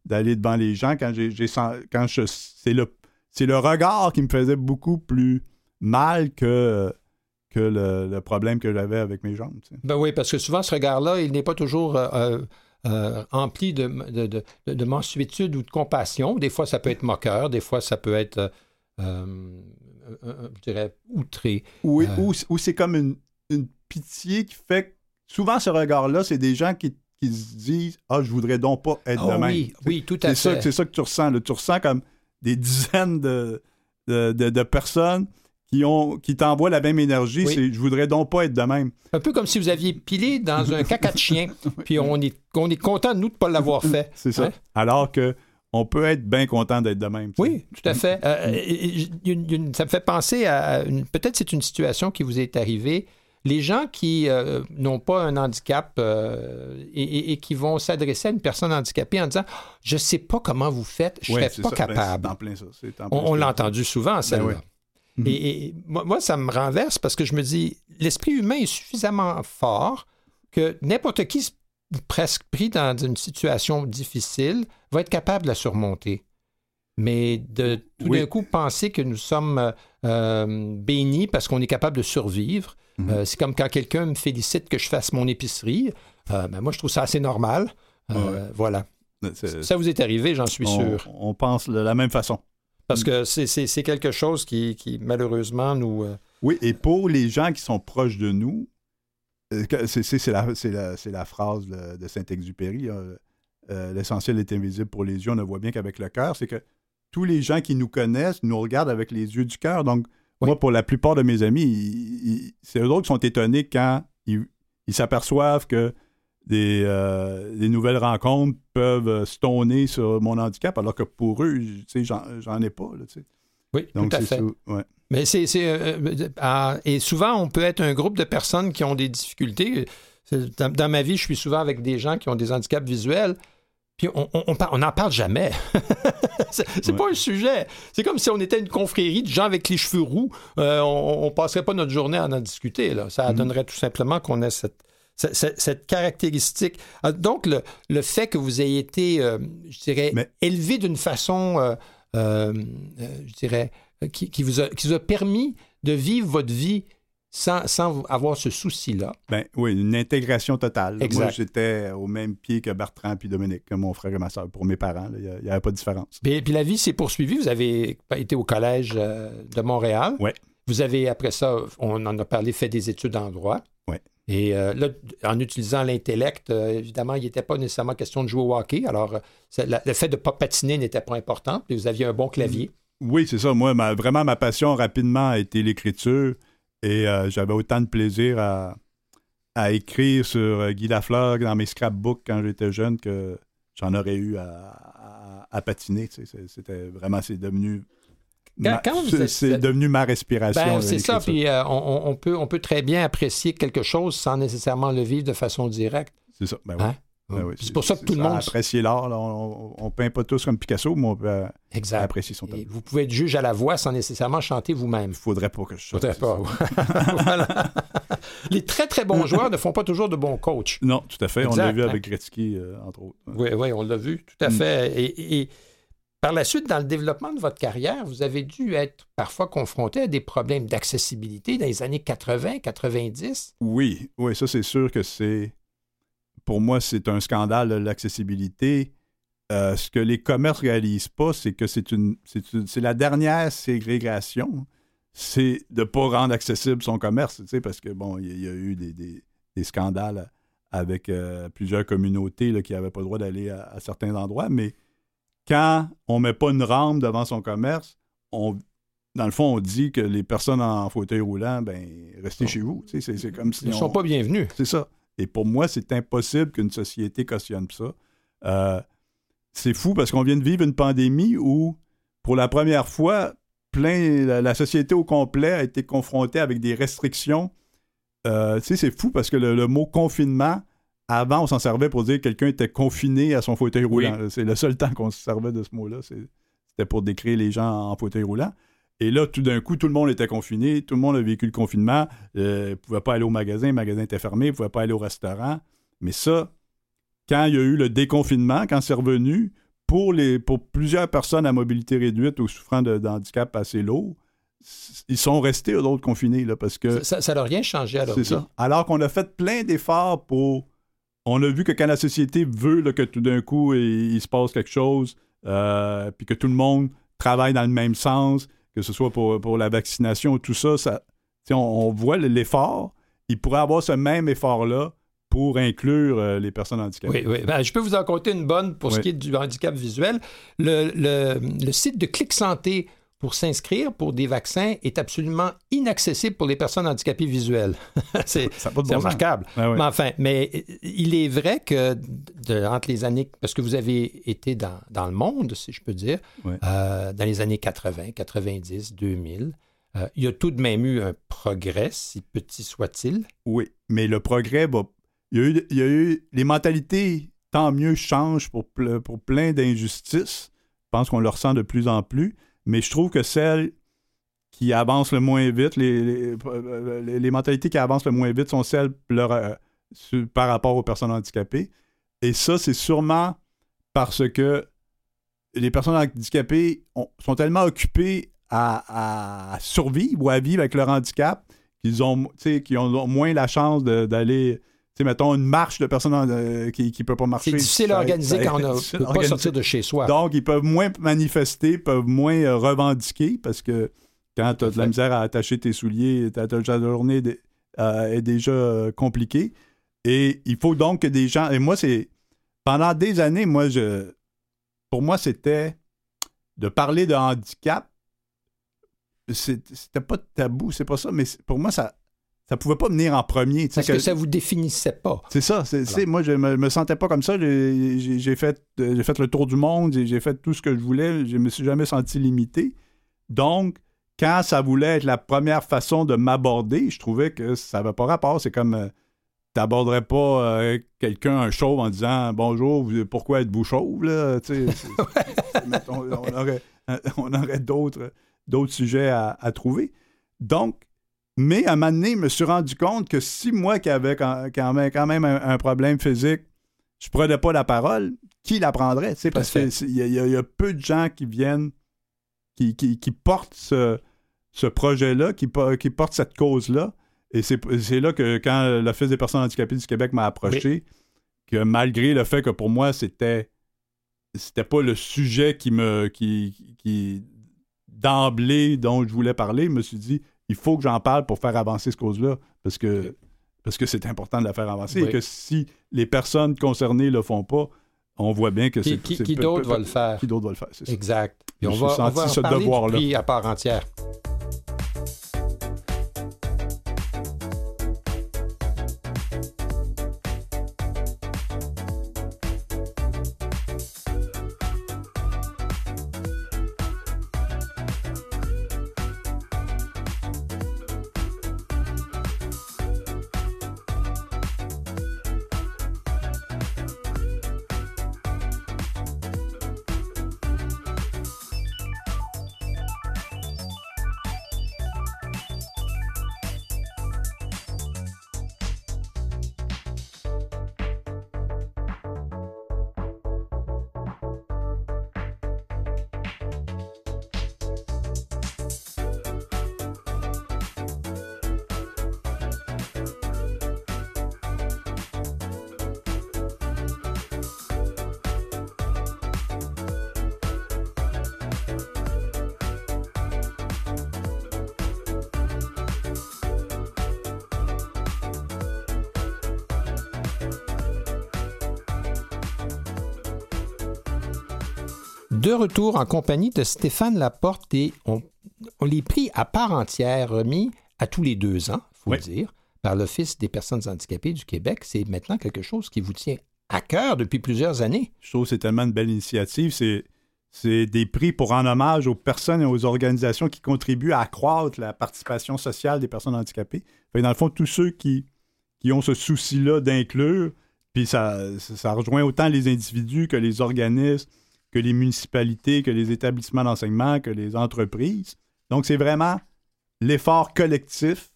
d'aller devant les gens quand j'ai, j'ai sen- quand je, c'est le, c'est le regard qui me faisait beaucoup plus mal que, que le, le problème que j'avais avec mes jambes. tu sais. Ben oui, parce que souvent, ce regard-là, il n'est pas toujours euh, euh, euh, empli de, de, de, de mansuétude ou de compassion. Des fois, ça peut être moqueur, des fois, ça peut être, euh, je dirais, outré. Ou, Euh. ou, ou c'est comme une, une pitié qui fait que souvent ce regard-là, c'est des gens qui, qui se disent Ah, je voudrais donc pas être Ah de même. oui, oui, tout à fait. c'est ça que tu ressens. là. Tu ressens comme des dizaines de personnes qui, ont, qui t'envoient la même énergie. Oui. C'est je voudrais donc pas être de même. Un peu comme si vous aviez pilé dans un caca de chien, puis on est, on est content, nous, de ne pas l'avoir fait. C'est ça. Hein? Alors que on peut être bien content d'être de même. Oui, tout à fait. Euh, une- une- ça me fait penser à une- peut-être c'est une situation qui vous est arrivée. Les gens qui euh, n'ont pas un handicap euh, et, et- et qui vont s'adresser à une personne handicapée en disant Je ne sais pas comment vous faites, je ne Ouais, serais pas ça. Ben, capable. c'est en plein ça. C'est en plein On, l'a entendu souvent, celle-là. ouais. Mhm. Et, et moi, moi, ça me renverse parce que je me dis, l'esprit humain est suffisamment fort que n'importe qui, presque pris dans une situation difficile, va être capable de la surmonter. Mais de tout Oui. d'un coup penser que nous sommes euh, euh, bénis parce qu'on est capable de survivre, Mhm. euh, c'est comme quand quelqu'un me félicite que je fasse mon épicerie. Euh, ben, moi, je trouve ça assez normal. Voilà. Ça vous est arrivé, j'en suis on, sûr. on pense de la même façon. Parce que c'est- quelque chose qui, qui, malheureusement, nous... euh, Oui, et pour les gens qui sont proches de nous, euh, c'est la, la- la phrase de, de Saint-Exupéry, hein, euh, l'essentiel est invisible pour les yeux, on ne voit bien qu'avec le cœur, c'est que tous les gens qui nous connaissent nous regardent avec les yeux du cœur. Donc, Oui. moi, pour la plupart de mes amis, c'est eux autres qui sont étonnés quand ils ils s'aperçoivent que des, euh, des nouvelles rencontres peuvent euh, stoner sur mon handicap, alors que pour eux, j'en ai pas. là. Oui, Donc, tout à fait. ça, ouais. Mais c'est. euh, euh, et souvent, on peut être un groupe de personnes qui ont des difficultés. Dans, dans ma vie, je suis souvent avec des gens qui ont des handicaps visuels. Puis on on- on par- on n'en parle jamais. c'est Ouais. pas un sujet. C'est comme si on était une confrérie de gens avec les cheveux roux. Euh, on, passerait pas notre journée à en discuter. Là. Ça Mhm. donnerait tout simplement qu'on ait cette, cette, caractéristique. Ah, Donc, le, le fait que vous ayez été, euh, je dirais, Mais- élevé d'une façon, euh, euh, je dirais, qui, qui vous a, qui vous a permis de vivre votre vie sans, sans avoir ce souci-là. Ben oui, une intégration totale. Exact. Moi, j'étais au même pied que Bertrand puis Dominique, que mon frère et ma soeur. Pour mes parents, il n'y avait pas de différence. Puis, puis la vie s'est poursuivie. Vous avez été au collège de Montréal. Ouais. Vous avez, après ça, on en a parlé, fait des études en droit. Et euh, là, en utilisant l'intellect, euh, évidemment, il n'était pas nécessairement question de jouer au hockey. Alors, euh, la- le fait de ne pas patiner n'était pas important. Puis vous aviez un bon clavier. Oui, c'est ça. Moi, ma- vraiment, ma passion rapidement a été l'écriture et j'avais autant de plaisir à, à écrire sur Guy Lafleur dans mes scrapbooks quand j'étais jeune que j'en aurais eu à, à- à patiner. tu sais. C'est- C'était vraiment, c'est devenu. Quand- ma- quand vous c'est- devenu ma respiration. Ben, c'est ça. Puis euh, on, peut, on peut très bien apprécier quelque chose sans nécessairement le vivre de façon directe. C'est ça. Ben oui. Hein? Ben oui, c'est pour ça que tout le monde. Apprécier l'art. On, on, peint pas tous comme Picasso, mais on peut euh, Exact. apprécier son tableau. vous pouvez être juge à la voix sans nécessairement chanter vous-même. Il faudrait pas que je sorte. Faudrait pas. Voilà. Les très, très bons joueurs ne font pas toujours de bons coachs. Non, tout à fait. on l'a vu avec Gretzky, euh, entre autres. Oui, oui, on l'a vu, tout à Mm. fait. Et, et par la suite, dans le développement de votre carrière, vous avez dû être parfois confronté à des problèmes d'accessibilité dans les années 80, 90. Oui, oui, ça c'est sûr que c'est. Pour moi, c'est un scandale, l'accessibilité. Euh, ce que les commerces réalisent pas, c'est que c'est une, c'est la dernière ségrégation, c'est de pas rendre accessible son commerce, tu sais, parce que bon, il y, a- eu des, scandales avec euh, plusieurs communautés qui n'avaient pas le droit d'aller à, à certains endroits, mais quand on met pas une rampe devant son commerce, on, dans le fond, on dit que les personnes en fauteuil roulant, ben, restez chez vous. Tu sais, C'est c'est comme si Ils ne on- sont pas bienvenus. c'est ça. Et pour moi, c'est impossible qu'une société cautionne ça. Euh, c'est fou parce qu'on vient de vivre une pandémie où, pour la première fois, plein, la, la société au complet a été confrontée avec des restrictions. Euh, tu sais, c'est fou parce que le, le mot confinement, avant, on s'en servait pour dire que quelqu'un était confiné à son fauteuil roulant. C'est le seul temps qu'on se servait de ce mot-là. C'était pour décrire les gens en fauteuil roulant. Et là, tout d'un coup, tout le monde était confiné, tout le monde a vécu le confinement, euh, ne pouvait pas aller au magasin, le magasin était fermé, ne pouvait pas aller au restaurant. Mais ça, quand il y a eu le déconfinement, quand c'est revenu, pour, les, pour plusieurs personnes à mobilité réduite ou souffrant de, d'handicap assez lourd, ils sont restés, eux autres, confinés, là, parce que... Ça n'a rien changé à leur C'est ça. Alors qu'on a fait plein d'efforts pour. On a vu que quand la société veut là, que tout d'un coup il, il se passe quelque chose, euh, puis que tout le monde travaille dans le même sens, que ce soit pour, pour la vaccination, tout ça, ça on, on voit l'effort. Il pourrait avoir ce même effort-là pour inclure euh, les personnes handicapées. Oui, oui. Ben, je peux vous en compter une bonne pour ce qui est du handicap visuel. Le, le- le site de Clic Santé pour s'inscrire pour des vaccins est absolument inaccessible pour les personnes handicapées visuelles. c'est bon remarquable. Ouais, ouais. Mais enfin, mais euh, il est vrai que de- entre les années, parce que vous avez été dans, dans le monde, si je peux dire, euh, dans les années 80, 90, 2000, euh, il y a tout de même eu un progrès, si petit soit-il. Oui, mais le progrès. Il y a eu, il y a eu- les mentalités, tant mieux, changent pour, pour plein d'injustices. Je pense qu'on le ressent de plus en plus. Mais je trouve que celles qui avancent le moins vite, les, euh, mentalités qui avancent le moins vite sont celles euh, par rapport aux personnes handicapées. Et ça, c'est sûrement parce que les personnes handicapées ont- sont tellement occupées à, survivre ou à vivre avec leur handicap qu'ils ont, qu'ils ont moins la chance d'aller, sais, mettons, une marche de personnes euh, qui ne peut pas marcher. C'est difficile à organiser quand on ne peut pas sortir de chez soi. Donc, ils peuvent moins manifester, peuvent moins euh, revendiquer parce que quand tu as de la misère à attacher tes souliers, ta, journée de- euh, est déjà compliquée. Et il faut donc que des gens. Et moi, c'est. Pendant des années, moi, je. Pour moi, c'était de parler de handicap. C'était pas tabou, c'est pas ça, mais pour moi, ça. Ça pouvait pas venir en premier. Parce que ça vous définissait pas. c'est ça. c'est- moi, je me, me sentais pas comme ça. J'ai fait, euh, j'ai fait le tour du monde. J'ai j'ai fait tout ce que je voulais. Je me suis jamais senti limité. Donc, quand ça voulait être la première façon de m'aborder, je trouvais que ça n'avait pas rapport. C'est comme... euh, T'aborderais pas euh, quelqu'un, un chauve, en disant Bonjour, vous- pourquoi êtes-vous chauve? Là? Mettons, on aurait, on aurait d'autres, d'autres sujets à, à trouver. Donc, mais à un moment donné, je me suis rendu compte que si moi qui avais quand, même, quand même un, un problème physique, je prenais pas la parole, qui la prendrait? sais, Parce qu'il y, y a- il y a peu de gens qui viennent, qui, qui, qui portent ce, ce projet-là, qui, po- qui portent cette cause-là. Et c'est c'est là que quand l'Office des personnes handicapées du Québec m'a approché, que malgré le fait que pour moi, c'était c'était pas le sujet qui me qui, qui d'emblée dont je voulais parler, je me suis dit il faut que j'en parle pour faire avancer cette cause-là parce que parce que c'est important de la faire avancer Oui. et que si les personnes concernées le font pas, on voit bien que Qui, c'est qui- qui peu- d'autre va le faire? Qui d'autre va le faire, c'est ça. Exact. On va, on va en parler devoir-là. du prix à part entière. De retour en compagnie de Stéphane Laporte et on, on les prix à part entière remis à tous les deux ans, il faut Oui. le dire, par l'Office des personnes handicapées du Québec. C'est maintenant quelque chose qui vous tient à cœur depuis plusieurs années. Je trouve que c'est tellement une belle initiative. C'est, c'est des prix pour en hommage aux personnes et aux organisations qui contribuent à accroître la participation sociale des personnes handicapées. Dans le fond, tous ceux qui, qui ont ce souci-là d'inclure, puis ça, ça rejoint autant les individus que les organismes, que les municipalités, que les établissements d'enseignement, que les entreprises. Donc, c'est vraiment l'effort collectif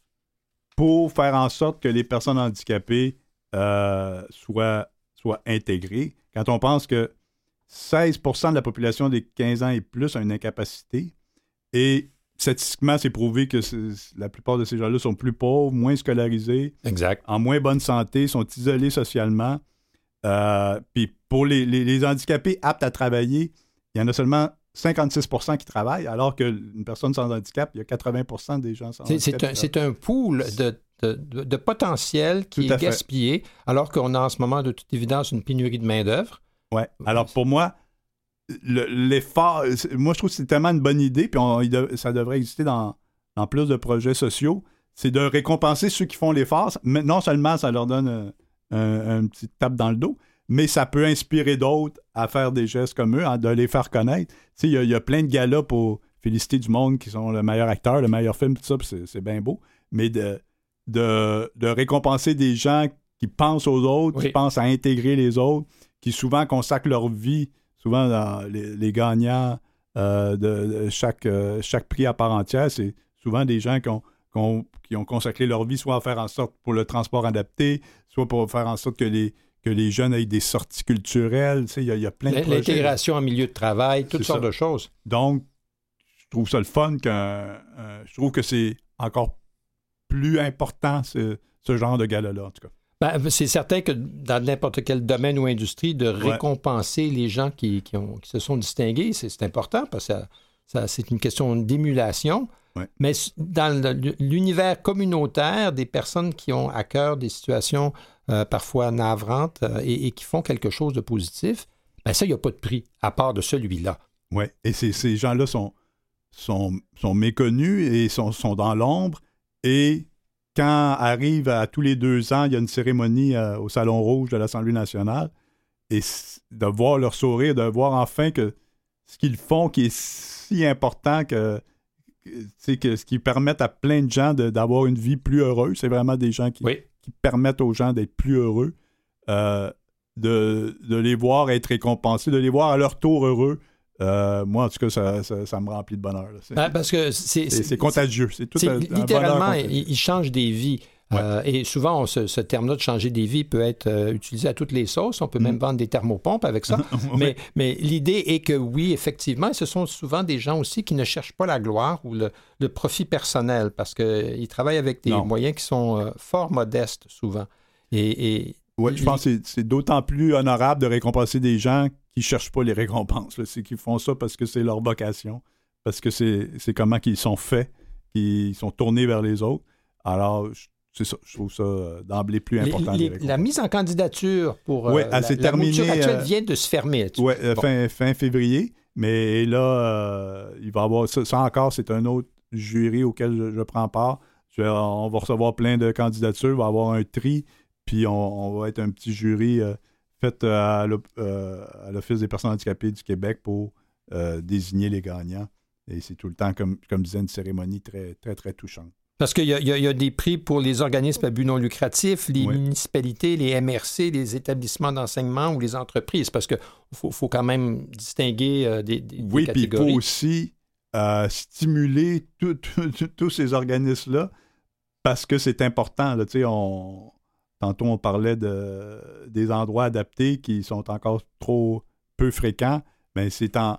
pour faire en sorte que les personnes handicapées euh, soient, soient intégrées. Quand on pense que 16% de la population des 15 ans et plus a une incapacité. Et statistiquement, c'est prouvé que la plupart de ces gens-là sont plus pauvres, moins scolarisés, exact. en moins bonne santé, sont isolés socialement. Euh, puis pour les, handicapés aptes à travailler, il y en a seulement 56% qui travaillent, alors qu'une personne sans handicap, il y a 80% des gens sans handicap. C'est un, pool de, de, potentiel qui est gaspillé, alors qu'on a en ce moment de toute évidence une pénurie de main-d'œuvre. Ouais. Alors pour moi, l'effort, moi je trouve que c'est tellement une bonne idée, puis ça devrait exister dans, plus de projets sociaux, c'est de récompenser ceux qui font l'effort. Non seulement ça leur donne un, petit tape dans le dos, mais ça peut inspirer d'autres à faire des gestes comme eux, de les faire connaître. Il y, y, a plein de gars-là pour féliciter du monde qui sont le meilleur acteur, le meilleur film, tout ça, c'est bien beau. Mais de, de, récompenser des gens qui pensent aux autres, qui pensent à intégrer les autres, qui souvent consacrent leur vie, souvent dans les, gagnants euh, de, chaque, euh, chaque prix à part entière, c'est souvent des gens qui ont, qui ont consacré leur vie soit à faire en sorte pour le transport adapté, soit pour faire en sorte que les, que les jeunes aient des sorties culturelles. Il y, a plein de. L'intégration en milieu de travail, toutes sortes de choses. Donc, je trouve ça le fun. que je trouve que c'est encore plus important, ce, ce genre de gala-là, en tout cas. Ben, c'est certain que dans n'importe quel domaine ou industrie, de récompenser les gens qui, ont, qui, se sont distingués, c'est important parce que ça, c'est une question d'émulation. Mais dans l'univers communautaire, des personnes qui ont à cœur des situations euh, parfois navrantes euh, et, qui font quelque chose de positif, ben ça, il n'y a pas de prix à part de celui-là. Oui, et ces gens-là sont, sont, sont, méconnus et sont, sont dans l'ombre. Et quand arrive à tous les deux ans, il y a une cérémonie euh, au Salon Rouge de l'Assemblée nationale, et de voir leur sourire, de voir enfin que ce qu'ils font qui est si important que, que ce qui permet à plein de gens d'avoir une vie plus heureuse. C'est vraiment des gens qui, qui permettent aux gens d'être plus heureux, euh, de, de, les voir être récompensés, de les voir à leur tour heureux, euh, moi, en tout cas, ça, me remplit de bonheur. Ben, parce que c'est contagieux. C'est tout littéralement, il, change des vies. Euh, et souvent, ce, terme-là de changer des vies peut être euh, utilisé à toutes les sauces. On peut même mm. vendre des thermopompes avec ça. mais, mais l'idée est que oui, effectivement, ce sont souvent des gens aussi qui ne cherchent pas la gloire ou le, profit personnel parce qu'ils travaillent avec des moyens qui sont fort modestes souvent. Et, et oui, je pense que c'est d'autant plus honorable de récompenser des gens qui ne cherchent pas les récompenses. C'est qu'ils font ça parce que c'est leur vocation, parce que c'est comment qu'ils sont faits, qu'ils sont tournés vers les autres. Alors, c'est ça, je trouve ça euh, d'emblée plus important. la mise en candidature pour ouais, euh, la, la actuelle euh, vient de se fermer. Oui, fin, fin, février. Mais là, il va y avoir ça, encore, c'est un autre jury auquel je, prends part. on va recevoir plein de candidatures, il va y avoir un tri, puis on, va être un petit jury fait euh, à l'Office des personnes handicapées du Québec pour désigner les gagnants. Et c'est tout le temps, comme, comme disait, une cérémonie très, très, très touchante. Parce qu'il y, y, a des prix pour les organismes à but non lucratif, les municipalités, les MRC, les établissements d'enseignement ou les entreprises, parce qu'il faut, faut, quand même distinguer des, des, oui, puis il faut aussi stimuler tous ces organismes-là parce que c'est important. Là, on, Tantôt, on parlait de, des endroits adaptés qui sont encore trop peu fréquents. Mais c'est en,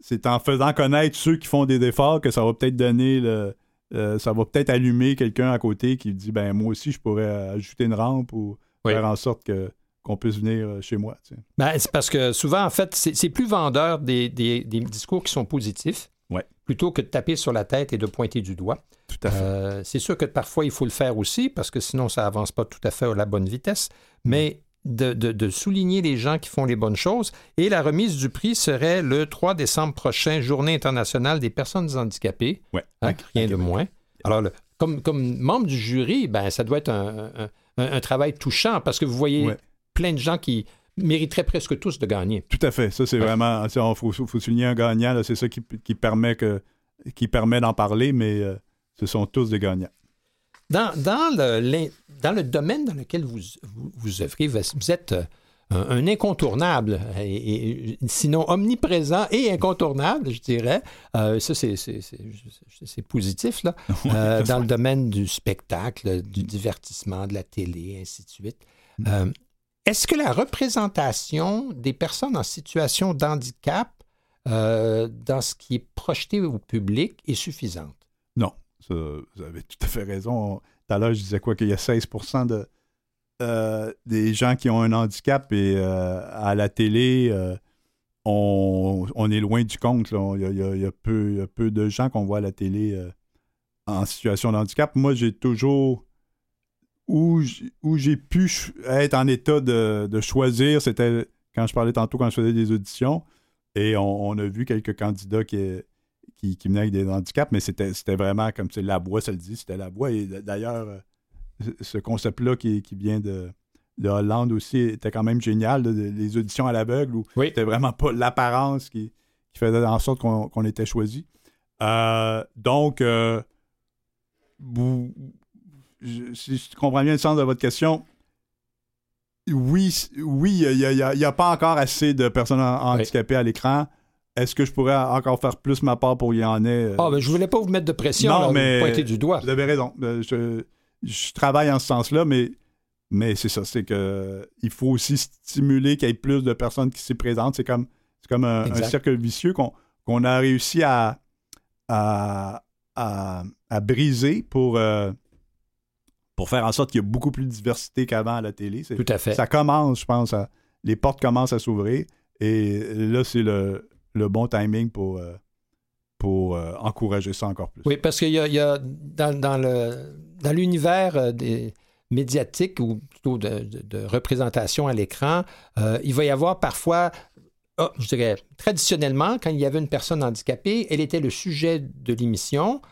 c'est en faisant connaître ceux qui font des efforts que ça va peut-être donner le. Euh, ça va peut-être allumer quelqu'un à côté qui dit ben moi aussi je pourrais ajouter une rampe ou faire en sorte que qu'on puisse venir euh, chez moi. Ben, c'est parce que souvent, en fait, c'est, plus vendeur des, des, discours qui sont positifs plutôt que de taper sur la tête et de pointer du doigt. Tout à fait. Euh, c'est sûr que parfois, il faut le faire aussi, parce que sinon, ça avance pas tout à fait à la bonne vitesse. Mais de, souligner les gens qui font les bonnes choses. Et la remise du prix serait le 3 décembre prochain, Journée internationale des personnes handicapées. Ouais, hein, rien de moins. Alors, comme, comme membre du jury, ben, ça doit être un, travail touchant parce que vous voyez plein de gens qui, mériteraient presque tous de gagner. Tout à fait. Ça, c'est vraiment. Il faut, faut, souligner un gagnant. C'est ça qui, qui, permet que qui permet d'en parler, mais euh, ce sont tous des gagnants. Dans, dans, le, dans le domaine dans lequel vous, vous, œuvrez, vous êtes euh, un, incontournable, et, sinon omniprésent et incontournable, je dirais. Euh, ça, c'est positif, là, dans le domaine du spectacle, du divertissement, de la télé, ainsi de suite. Mm. Est-ce que la représentation des personnes en situation d'handicap euh, dans ce qui est projeté au public est suffisante? Non, vous avez tout à fait raison. Tout à l'heure, je disais quoi? Qu'il y a 16 de, euh, des gens qui ont un handicap et euh, à la télé, on, est loin du compte. Il, y a, peu, peu, de gens qu'on voit à la télé en situation de handicap. Moi, j'ai toujours où, j'ai pu être en état de, choisir, c'était quand je parlais tantôt, quand je faisais des auditions, et on, a vu quelques candidats qui, qui, venaient avec des handicaps, mais c'était vraiment comme la voix, ça le dit, c'était la voix. Et d'ailleurs, euh, ce concept-là qui, vient de, Hollande aussi était quand même génial, les auditions à l'aveugle, où c'était vraiment pas l'apparence qui, faisait en sorte qu'on était choisi. Euh, donc, euh, vous, si je comprends bien le sens de votre question, oui, oui, il n'y a, pas encore assez de personnes handicapées à l'écran. Est-ce que je pourrais encore faire plus ma part pour y en ait? Euh? Ah, ben, je voulais pas vous mettre de pression, non, mais pointer du doigt. Vous avez raison. Euh, je, travaille en ce sens-là, mais, mais c'est ça, c'est que il faut aussi stimuler qu'il y ait plus de personnes qui s'y présentent. C'est comme, comme un, cercle vicieux qu'on a réussi à, à, briser pour, euh, pour faire en sorte qu'il y ait beaucoup plus de diversité qu'avant à la télé. Tout à fait. Ça commence, je pense, les portes commencent à s'ouvrir et là, c'est le, bon timing pour, euh, pour euh, encourager ça encore plus. Oui, parce qu'il y a, dans, le, dans l'univers euh, des médiatiques ou plutôt de, représentation à l'écran, il va y avoir parfois ah, je dirais, traditionnellement, quand il y avait une personne handicapée, elle était le sujet de l'émission,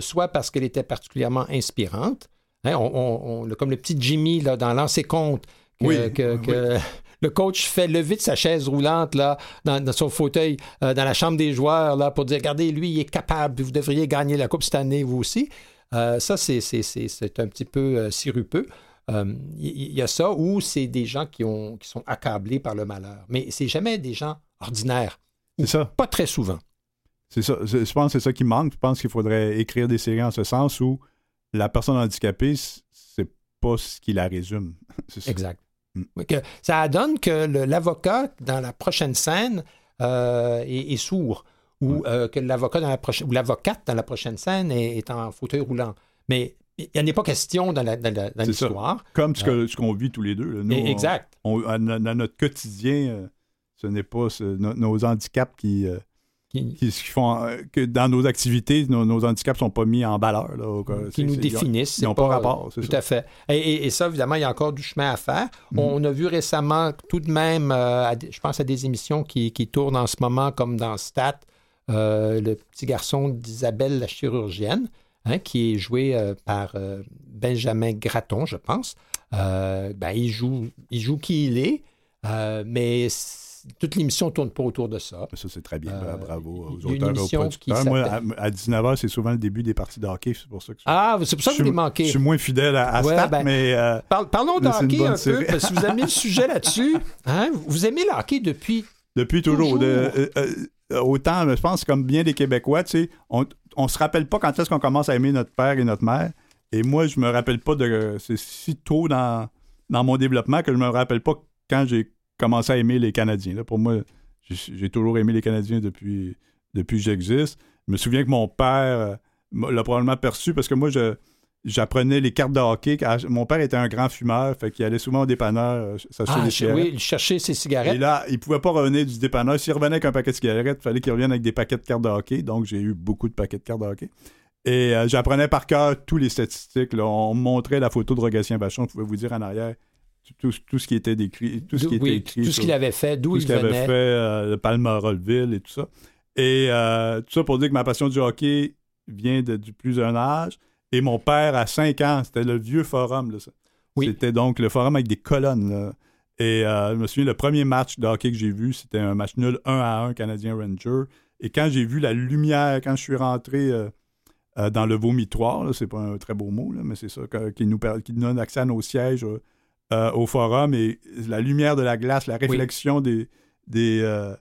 soit parce qu'elle était particulièrement inspirante, Hein, on, comme le petit Jimmy là, dans Lancer compte, que, le coach fait lever de sa chaise roulante là, dans, son fauteuil, euh, dans la chambre des joueurs, là, pour dire Regardez, lui, il est capable, vous devriez gagner la Coupe cette année, vous aussi. Euh, ça, c'est, un petit peu euh, sirupeux. Il y, a ça où c'est des gens qui, ont, qui sont accablés par le malheur. Mais c'est jamais des gens ordinaires. C'est ça. Pas très souvent. C'est ça. Je pense que c'est ça qui manque. Je pense qu'il faudrait écrire des séries en ce sens où la personne handicapée, c'est pas ce qui la résume. exact. Mm. ça donne que l'avocat dans la prochaine scène euh, est, sourd ou euh, que l'avocat dans la prochaine ou l'avocate dans la prochaine scène est, en fauteuil roulant. Mais il n'y en a pas question dans l'histoire. Comme euh, ce qu'on vit tous les deux. exact. dans notre quotidien, ce n'est pas nos handicaps qui, qui, font euh, que dans nos activités, nos, handicaps ne sont pas mis en valeur. qui nous définissent. Ils n'ont pas, rapport. Tout à fait. Et, ça, évidemment, il y a encore du chemin à faire. Mhm. On a vu récemment, tout de même, euh, je pense à des émissions qui, tournent en ce moment, comme dans Stat, euh, le petit garçon d'Isabelle la chirurgienne, hein, qui est joué par Benjamin Gratton, je pense. ben, il, joue, il joue qui il est, mais toute l'émission ne tourne pas autour de ça. Ça, c'est très bien. Euh, bravo aux auteurs et aux producteurs. Moi, à, 19h, c'est souvent le début des parties de hockey. C'est pour ça que Ah, c'est pour ça que vous les manquez. Je suis moins fidèle à, à ben, mais... Euh, parlons de hockey un peu, parce que vous mis le sujet là-dessus. Hein? Vous aimez le hockey depuis... Depuis toujours. Euh, autant, je pense, comme bien des Québécois, tu sais, on ne se rappelle pas quand est-ce qu'on commence à aimer notre père et notre mère. Et moi, je me rappelle pas de... C'est si tôt dans, dans mon développement que je me rappelle pas quand j'ai commencé à aimer les Canadiens. Là, pour moi, j'ai toujours aimé les Canadiens depuis, depuis que j'existe. Je me souviens que mon père euh, l'a probablement perçu parce que moi, je, j'apprenais les cartes de hockey. Mon père était un grand fumeur, fait qu'il allait souvent au dépanneur euh, ah, Oui, il cherchait ses cigarettes. Et là, il pouvait pas revenir du dépanneur. S'il revenait avec un paquet de cigarettes, il fallait qu'il revienne avec des paquets de cartes de hockey. Donc, j'ai eu beaucoup de paquets de cartes de hockey. Et euh, j'apprenais par cœur tous les statistiques. On me montrait la photo de Rogatien Vachon. Je pouvais vous dire en arrière tout, ce qui était décrit, tout ce qui était écrit. Tout ce qu'il avait fait, d'où il venait. Tout ce qu'il avait fait, euh, le Palmerolville et tout ça. Et euh, tout ça pour dire que ma passion du hockey vient de, du plus jeune âge. Et mon père, à 5 ans, c'était le vieux forum. C'était donc le forum avec des colonnes. Et euh, je me souviens, le premier match de hockey que j'ai vu, c'était un match nul 1 à 1 Canadien Ranger. Et quand j'ai vu la lumière, quand je suis rentré euh, euh, dans le vomitoire, là, c'est pas un très beau mot, là, mais c'est ça, qui, nous, qui nous donne accès à nos sièges euh, au forum, et la lumière de la glace, la réflexion des, des, euh,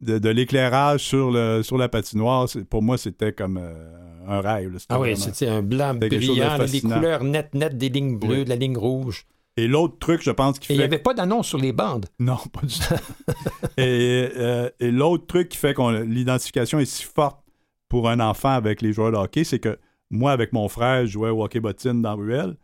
de, de l'éclairage sur, le, sur la patinoire, pour moi, c'était comme euh, un rêve. là. Ah oui, c'était un blanc brillant, fascinant. couleurs nettes, nettes, des lignes bleues, Oui. de la ligne rouge. Et l'autre truc, je pense, qui Et il fait n'y avait pas d'annonce sur les bandes. Non, pas du tout. et et l'autre truc qui fait que l'identification est si forte pour un enfant avec les joueurs de hockey, c'est que moi, avec mon frère, je jouais au hockey bottine dans Ruelle.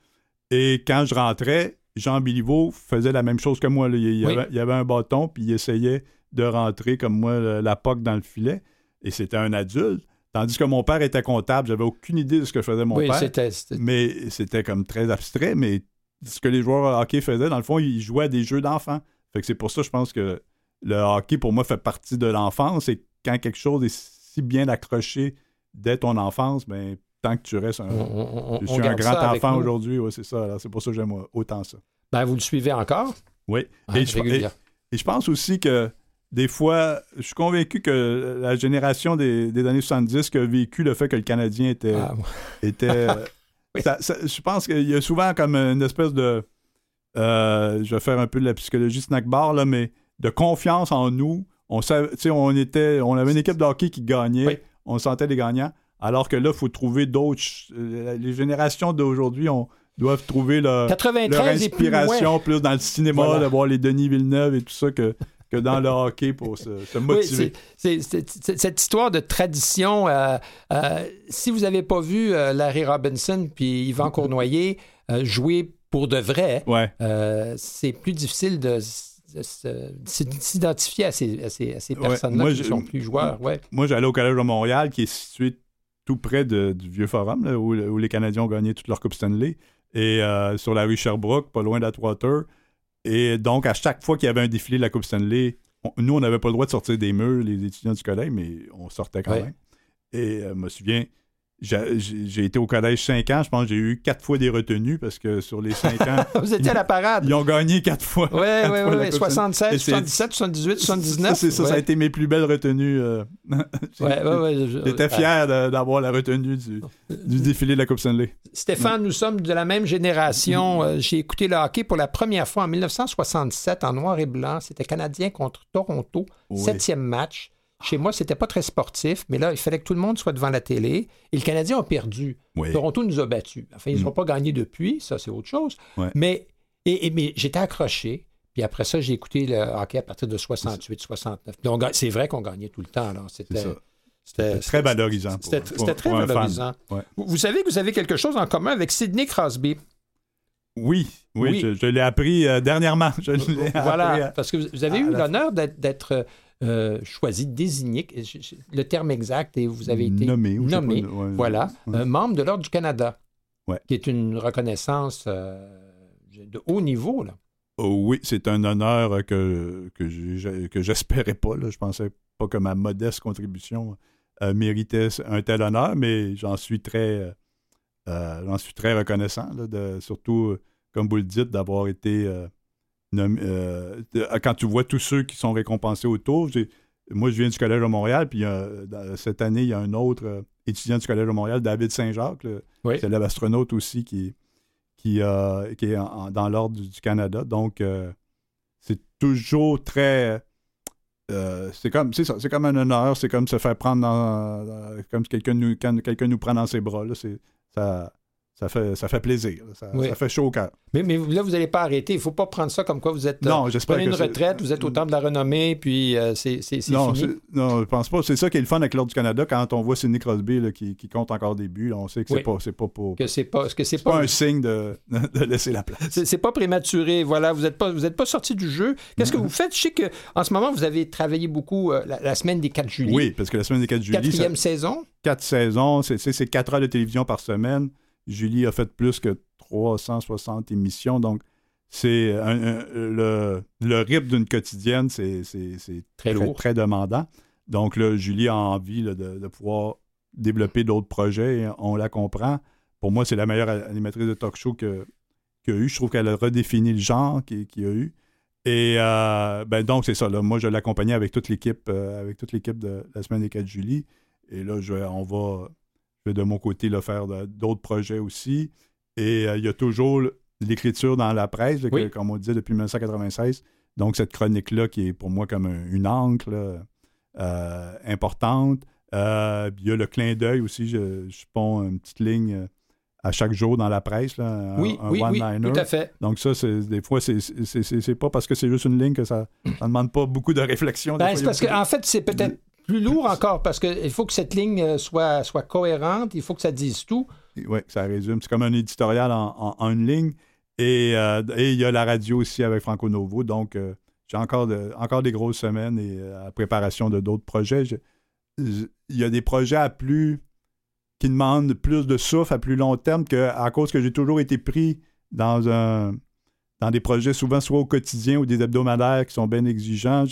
Et quand je rentrais, Jean Biliveau faisait la même chose que moi. là. Il, Oui. avait, un bâton, puis il essayait de rentrer comme moi la poque dans le filet. Et c'était un adulte. Tandis que mon père était comptable, j'avais aucune idée de ce que faisait mon oui, père. c'était. c'était- Mais c'était comme très abstrait, mais ce que les joueurs de hockey faisaient, dans le fond, ils jouaient à des jeux d'enfants. Fait que c'est pour ça, je pense que le hockey, pour moi, fait partie de l'enfance. Et quand quelque chose est si bien accroché dès ton enfance, ben, tant que tu restes un. on- on- on- je suis un grand enfant aujourd'hui, ouais, c'est ça. Alors, C'est pour ça que j'aime autant ça. Ben, vous le suivez encore? Oui. Ah, et, je, et- je pense aussi que des fois, je suis convaincu que la génération des, des années 70 qui a vécu le fait que le Canadien était, Ah, était. euh, Oui. ça- ça- je pense qu'il y a souvent comme une espèce de. euh, je vais faire un peu de la psychologie snack bar, là, mais de confiance en nous. On, savait, tu sais, on, était, on avait une équipe de hockey qui gagnait. Oui. On sentait les gagnants. Alors que là, il faut trouver d'autres. euh, Les générations d'aujourd'hui on, doivent trouver leur, leur 93 et plus loin. inspiration plus, dans le cinéma, Voilà. de voir les Denis Villeneuve et tout ça que, que dans le hockey pour se, se Oui, motiver. cette histoire de tradition. euh, euh, si vous n'avez pas vu euh, Larry Robinson puis Yvan Cournoyer jouer pour de vrai, ouais. c'est plus difficile de, s'identifier à ces, à ces- à ces personnes-là qui ne sont plus joueurs. Ouais. Moi, j'allais au Collège de Montréal, qui est situé tout près de- du Vieux Forum, là, où, où les Canadiens ont gagné toute leur Coupe Stanley, et euh, sur la rue Sherbrooke, pas loin d'Atwater. Et donc, à chaque fois qu'il y avait un défilé de la Coupe Stanley, on- nous, on n'avait pas le droit de sortir des murs, les étudiants du collège, mais on sortait quand Ouais. même. Et euh, je me souviens, j'ai été au collège 5 ans, je pense que j'ai eu quatre fois des retenues, parce que sur les 5 ans, Vous étiez à la parade. ils ont gagné quatre fois. Oui, oui, oui. Coupe Stanley. 76, Et c'est- 77, 78, 79. Ça, c'est ça, ça a été mes plus belles retenues. euh, Ouais, J'étais fier de- d'avoir la retenue du, du défilé de la Coupe Stanley. Stéphane, nous sommes de la même génération. Euh, J'ai écouté le hockey pour la première fois en 1967 en noir et blanc. C'était Canadien contre Toronto, septième match. Chez moi, c'était pas très sportif, mais là, il fallait que tout le monde soit devant la télé. Et le Canadien a perdu. Oui. Toronto nous a battus. Enfin, ils Mm. n'ont pas gagné depuis, ça, c'est autre chose. Ouais. Mais, et, et- mais j'étais accroché. Puis après ça, j'ai écouté le hockey à partir de 68, 69. Puis on ga- C'est vrai qu'on gagnait tout le temps. alors. C'était Très valorisant. C'était très pour valorisant. Ouais. Vous, vous savez que vous avez quelque chose en commun avec Sidney Crosby? Oui, oui, Oui. je, je l'ai appris euh, dernièrement. Je Voilà, appris, euh, parce que vous, vous avez eu l'honneur d'être- d'être euh, choisi, désigné, je- je- le terme exact, et vous avez été nommé. ou nommé, pas, ouais, voilà, ouais. euh, membre de l'Ordre du Canada, Ouais. qui est une reconnaissance euh, de haut niveau. Là. Oh oui, c'est un honneur que, que que j'espérais pas. Là. Je pensais pas que ma modeste contribution euh, méritait un tel honneur, mais j'en suis très euh, euh, j'en suis très reconnaissant, là, de, surtout, euh, comme vous le dites, d'avoir été euh, euh, quand tu vois tous ceux qui sont récompensés autour. Moi, je viens du Collège de Montréal, puis euh, cette année, il y a un autre euh, étudiant du Collège de Montréal, David Saint-Jacques, Oui. c'est l'astronaute aussi qui, qui, qui est en- en- dans l'ordre du, du Canada. Donc, c'est toujours très. c'est comme c'est ça, c'est comme un honneur, c'est comme se faire prendre dans, dans- comme quelqu'un nous quand quelqu'un nous prend dans ses bras là, c'est ça ça fait ça fait plaisir, ça, Oui. ça fait chaud au cœur. Mais, mais là, vous n'allez pas arrêter. Il ne faut pas prendre ça comme quoi vous êtes. euh, Non, j'espère prenez que une retraite, vous êtes au temple de la renommée, puis euh, c'est Non, fini. non, je pense pas. C'est ça qui est le fun avec l'ordre du Canada quand on voit Sidney Crosby là, qui, qui compte encore des buts, là, on sait que c'est Oui. pas pas pour Que c'est pas, que c'est pas pas, un signe de, de laisser la place. c'est pas prématuré. Voilà, vous n'êtes pas, vous êtes pas sorti du jeu. Qu'est-ce que vous faites? Je sais que en ce moment vous avez travaillé beaucoup euh, la, la semaine des 4 juillet. Oui, parce que la semaine des 4 juillet, ça- Quatrième saison? quatre saisons, c'est quatre heures de télévision par semaine. Julie a fait plus que 360 émissions, donc c'est le, le rythme d'une quotidienne, c'est c'est- c'est Très lourd. très demandant. Donc là, Julie a envie là, de, de pouvoir développer d'autres projets, et on la comprend. Pour moi, c'est la meilleure animatrice de talk show que- qu'il y a eu. Je trouve qu'elle a redéfini le genre qu'il y a eu. Et euh, ben donc, c'est ça. Là. Moi, je l'accompagnais avec toute l'équipe euh, avec toute l'équipe de la semaine des 4 juillet. Et là, je, on va, je vais de mon côté là, faire d'autres projets aussi. Et euh, il y a toujours l'écriture dans la presse, que- Oui. comme on disait depuis 1996. Donc, cette chronique-là qui est pour moi comme un- une encre là, euh, importante. Euh, il y a le clin d'œil aussi. Je, je ponds une petite ligne à chaque jour dans la presse, là, Oui, un oui, oui, one-liner. tout à fait. Donc ça, c'est, des fois, c'est, pas parce que c'est juste une ligne que ça ne demande pas beaucoup de réflexion. Ben, c'est parce que, beaucoup de- en fait, c'est peut-être plus lourd encore parce qu'il faut que cette ligne euh, soit, soit cohérente, il faut que ça dise tout. Oui, ça résume. C'est comme un éditorial en, en- une ligne. Et euh, et il y a la radio aussi avec Franco Novo. Donc, euh, j'ai encore, de- encore des grosses semaines et euh, à préparation de d'autres projets. Je- je- Il y a des projets à plus qui demandent plus de souffle à plus long terme que, à cause que j'ai toujours été pris dans un dans des projets souvent soit au quotidien ou des hebdomadaires qui sont bien exigeants.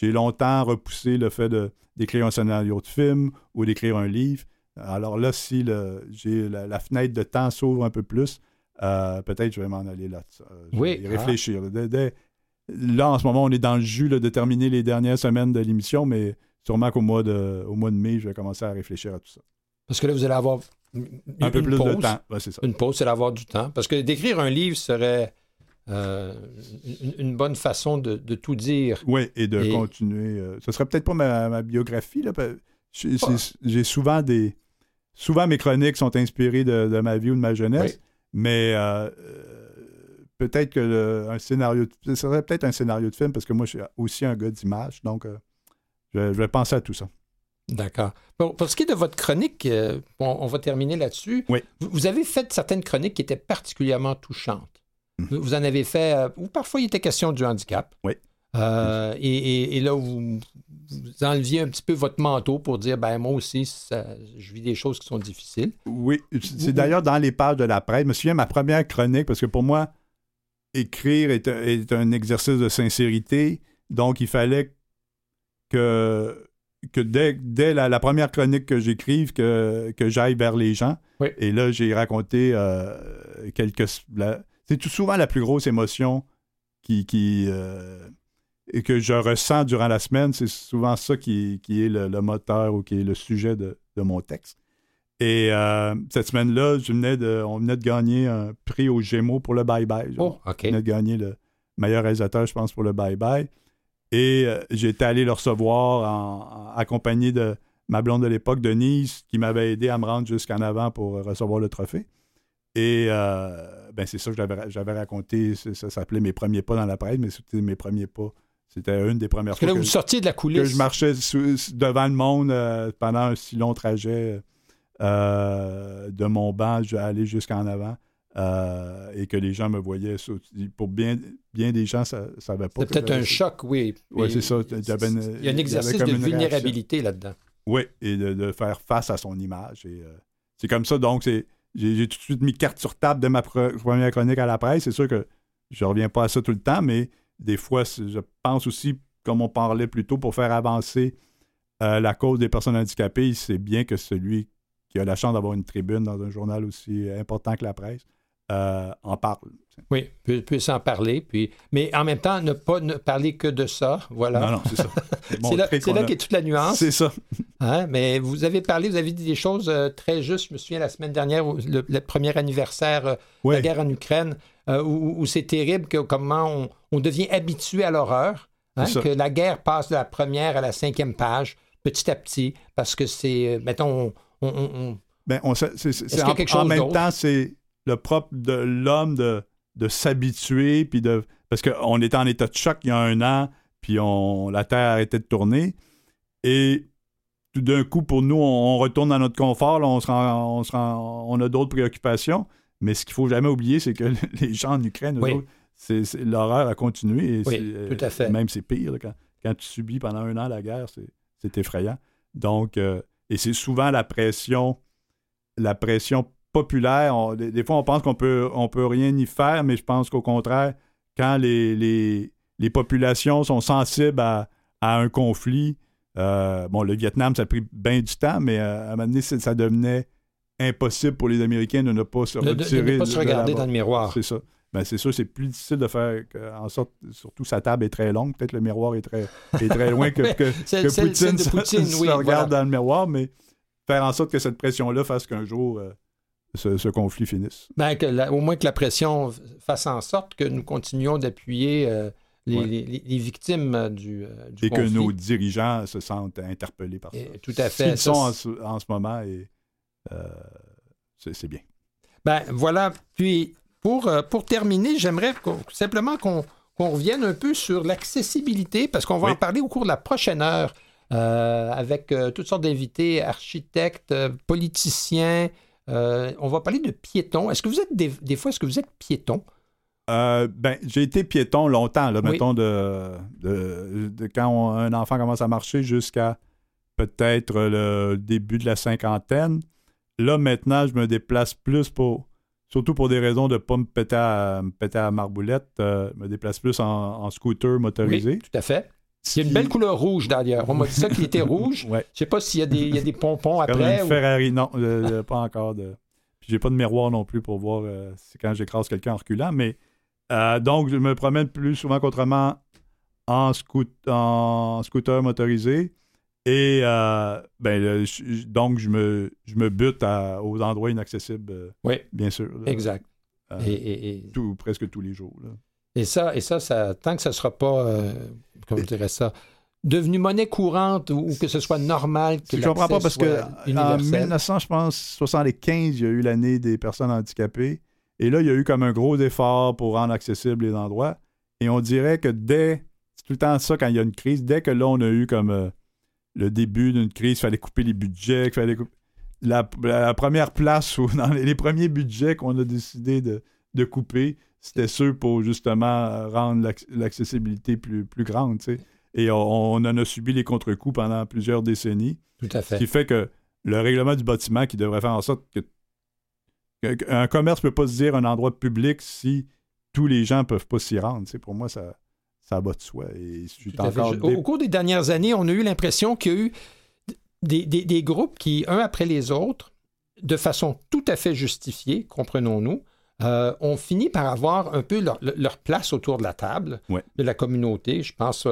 J'ai longtemps repoussé le fait d'écrire un scénario de film ou d'écrire un livre. Alors là, si le, la, la fenêtre de temps s'ouvre un peu plus, euh, peut-être je vais m'en aller là. euh, Je Oui, vais y ah. réfléchir. Dès- dès- là, en ce moment, on est dans le jus là, de terminer les dernières semaines de l'émission, mais sûrement qu'au mois de, au mois de mai, je vais commencer à réfléchir à tout ça. Parce que là, vous allez avoir une, Un peu plus de temps. Ouais, c'est ça. Une pause, c'est d'avoir du temps. Parce que d'écrire un livre serait euh, une, une bonne façon de, de tout dire. Oui, et de Et- continuer. euh, ce serait peut-être pas ma, ma biographie. Là, j'ai, souvent des. Souvent, mes chroniques sont inspirées de, de ma vie ou de ma jeunesse, Oui. mais euh, euh, peut-être que le- un scénario. de- ce serait peut-être un scénario de film parce que moi, je suis aussi un gars d'image, donc je, vais- je vais penser à tout ça. D'accord. Bon, pour ce qui est de votre chronique, on, on va terminer là-dessus. Oui. Vous, vous avez fait certaines chroniques qui étaient particulièrement touchantes. Vous, en avez fait, euh, ou parfois il était question du handicap. Oui. Euh, et, et- et là, vous, vous enleviez un petit peu votre manteau pour dire, ben moi aussi, ça- je vis des choses qui sont difficiles. Oui, c'est d'ailleurs dans les pages de la presse. Je me souviens ma première chronique, parce que pour moi, écrire est un, est un exercice de sincérité. Donc, il fallait que, que dès, dès la, la première chronique que j'écrive, que, que j'aille vers les gens. Oui. Et là, j'ai raconté euh, quelques... la- c'est tout souvent la plus grosse émotion qui... qui euh, et que je ressens durant la semaine, c'est souvent ça qui, qui est le, le moteur ou qui est le sujet de, de mon texte. Et euh, cette semaine-là, je venais de, on venait de gagner un prix aux Gémeaux pour le Bye Bye. Oh. On venait de gagner le meilleur réalisateur, je pense, pour le Bye Bye. Et euh, j'étais allé le recevoir en, en- accompagné de ma blonde de l'époque, Denise, qui m'avait aidé à me rendre jusqu'en avant pour recevoir le trophée. Et euh, ben c'est ça que j'avais, raconté. Ça s'appelait Mes premiers pas dans la presse, mais c'était mes premiers pas. C'était une des premières Parce que fois là, que, vous sortiez de la que coulisse. je marchais sous- devant le monde euh, pendant un si long trajet euh, de mon banc je- aller jusqu'en avant euh, et que les gens me voyaient. Pour bien, bien des gens, ça ne savaient pas. C'est que peut-être un choc, oui. Puis, c'est ça. Il y avait une- Il y a un exercice de vulnérabilité là-dedans. Oui, et de, de faire face à son image. Et, euh, c'est comme ça, donc, c'est, j'ai, tout de suite mis carte sur table de ma pre- première chronique à la presse. C'est sûr que je reviens pas à ça tout le temps, mais des fois, je pense aussi, comme on parlait plus tôt, pour faire avancer euh, la cause des personnes handicapées, c'est bien que celui qui a la chance d'avoir une tribune dans un journal aussi important que la presse euh, en parle. Oui, pu- puisse en parler. Puis... Mais en même temps, ne pas ne parler que de ça. Voilà. Non, non, c'est ça. c'est là, c'est a- qu'est toute la nuance. C'est ça. Hein, Mais vous avez parlé, vous avez dit des choses euh, très justes. Je me souviens la semaine dernière, le, le premier anniversaire euh, de la guerre en Ukraine, euh, où, où c'est terrible que, comment on, on devient habitué à l'horreur. hein, que la guerre passe de la première à la cinquième page, petit à petit, parce que c'est, mettons, on- on- on, Ben, on c'est- c'est- Est-ce en, quelque en chose même d'autre? temps, c'est le propre de l'homme de, de s'habituer, puis de. Parce qu'on était en état de choc il y a un an, puis on, la Terre arrêtait de tourner. Et tout d'un coup, pour nous, on, on retourne dans notre confort, là, on, se rend- on, se rend- on a d'autres préoccupations. Mais ce qu'il faut jamais oublier, c'est que les gens en Ukraine, Oui. l'horreur a continué. Et Oui, tout à fait. Même c'est pire. là, quand, quand tu subis pendant un an la guerre, c'est, c'est effrayant. Donc, euh, et c'est souvent la pression, la pression populaire. On- des, des fois, on pense qu'on peut, on peut rien y faire, mais je pense qu'au contraire, quand les, les, les populations sont sensibles à, à un conflit, euh, bon, le Vietnam, ça a pris bien du temps, mais euh, à un moment donné, ça devenait impossible pour les Américains de ne pas se de, de- de retirer. ne pas se de regarder dans le miroir. C'est ça. ben c'est sûr, c'est plus difficile de faire en sorte, surtout sa table est très longue, peut-être le miroir est très, est très loin que, que, que Poutine, se, regarde dans le miroir, mais faire en sorte que cette pression-là fasse qu'un jour euh, ce, conflit finisse. Ben, au moins que la pression fasse en sorte que nous continuions d'appuyer euh, les, victimes du, conflit. Et que nos dirigeants se sentent interpellés par ça. tout à fait. Ils sont en, ce moment et c'est bien. Ben voilà. Puis pour, euh, pour terminer, j'aimerais simplement qu'on revienne un peu sur l'accessibilité, parce qu'on va en parler au cours de la prochaine heure, euh, avec euh, toutes sortes d'invités, architectes, politiciens. On va parler de piétons. Est-ce que vous êtes des, fois, est-ce que vous êtes piéton? ben, j'ai été piéton longtemps, là, mettons, de, de, quand un enfant commence à marcher jusqu'à peut-être le début de la cinquantaine. Là, maintenant, je me déplace plus pour surtout pour des raisons de ne pas me péter à, me péter à marboulette, euh, me déplace plus en, scooter motorisé. Oui, tout à fait. Il y a une belle couleur rouge d'ailleurs. On m'a dit ça qu'il était rouge. Je ne sais pas s'il y, a des, pompons après. Une Ferrari, non, pas encore. De... Puis j'ai pas de miroir non plus pour voir euh, quand j'écrase quelqu'un en reculant. Mais euh, donc, je me promène plus souvent qu'autrement en, en scooter motorisé. Et euh, ben, donc, je me, je me bute aux endroits inaccessibles, euh, oui, bien sûr. exact. Euh, et, Tout, presque tous les jours. Et ça, et ça, ça, tant que ça ne sera pas, comment je dirais ça, devenu monnaie courante ou que ce soit normal que Je ne comprends pas parce que en 1975, il y a eu l'année des personnes handicapées. Et là, il y a eu comme un gros effort pour rendre accessibles les endroits. Et on dirait que dès, c'est tout le temps ça quand il y a une crise, dès que là, on a eu comme le début d'une crise, il fallait couper les budgets, fallait La, première place ou dans les, premiers budgets qu'on a décidé de, couper, c'était ceux pour justement rendre l'accessibilité plus, plus grande. Et on, en a subi les contre-coups pendant plusieurs décennies. Tout à fait. Ce qui fait que le règlement du bâtiment qui devrait faire en sorte que un commerce ne peut pas se dire un endroit public si tous les gens ne peuvent pas s'y rendre. Pour moi, ça, ça va de soi. Et Au cours des dernières années, on a eu l'impression qu'il y a eu des, groupes qui, un après les autres, de façon tout à fait justifiée, comprenons-nous, euh, ont fini par avoir un peu leur, place autour de la table de la communauté. Je pense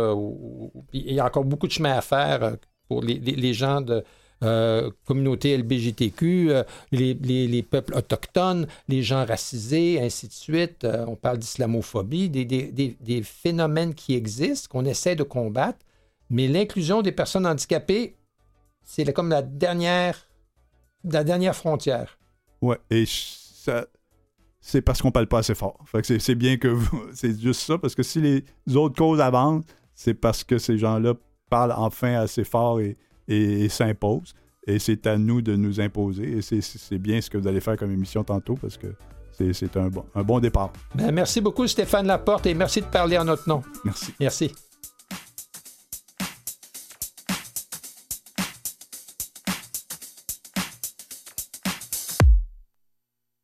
qu'il y a encore beaucoup de chemin à faire euh, pour les gens de, euh, communauté LBGTQ, euh, les, peuples autochtones, les gens racisés, ainsi de suite. Euh, on parle d'islamophobie, des, phénomènes qui existent, qu'on essaie de combattre. Mais l'inclusion des personnes handicapées, c'est comme la dernière, la dernière frontière. Ouais, et ça, c'est parce qu'on parle pas assez fort. c'est bien que c'est juste ça, parce que si les autres causes avancent, c'est parce que ces gens-là parlent enfin assez fort et, et, s'impose. Et c'est à nous de nous imposer. Et c'est bien ce que vous allez faire comme émission tantôt parce que c'est un bon, un bon départ. Ben, merci beaucoup, Stéphane Laporte, et merci de parler en notre nom. Merci. Merci.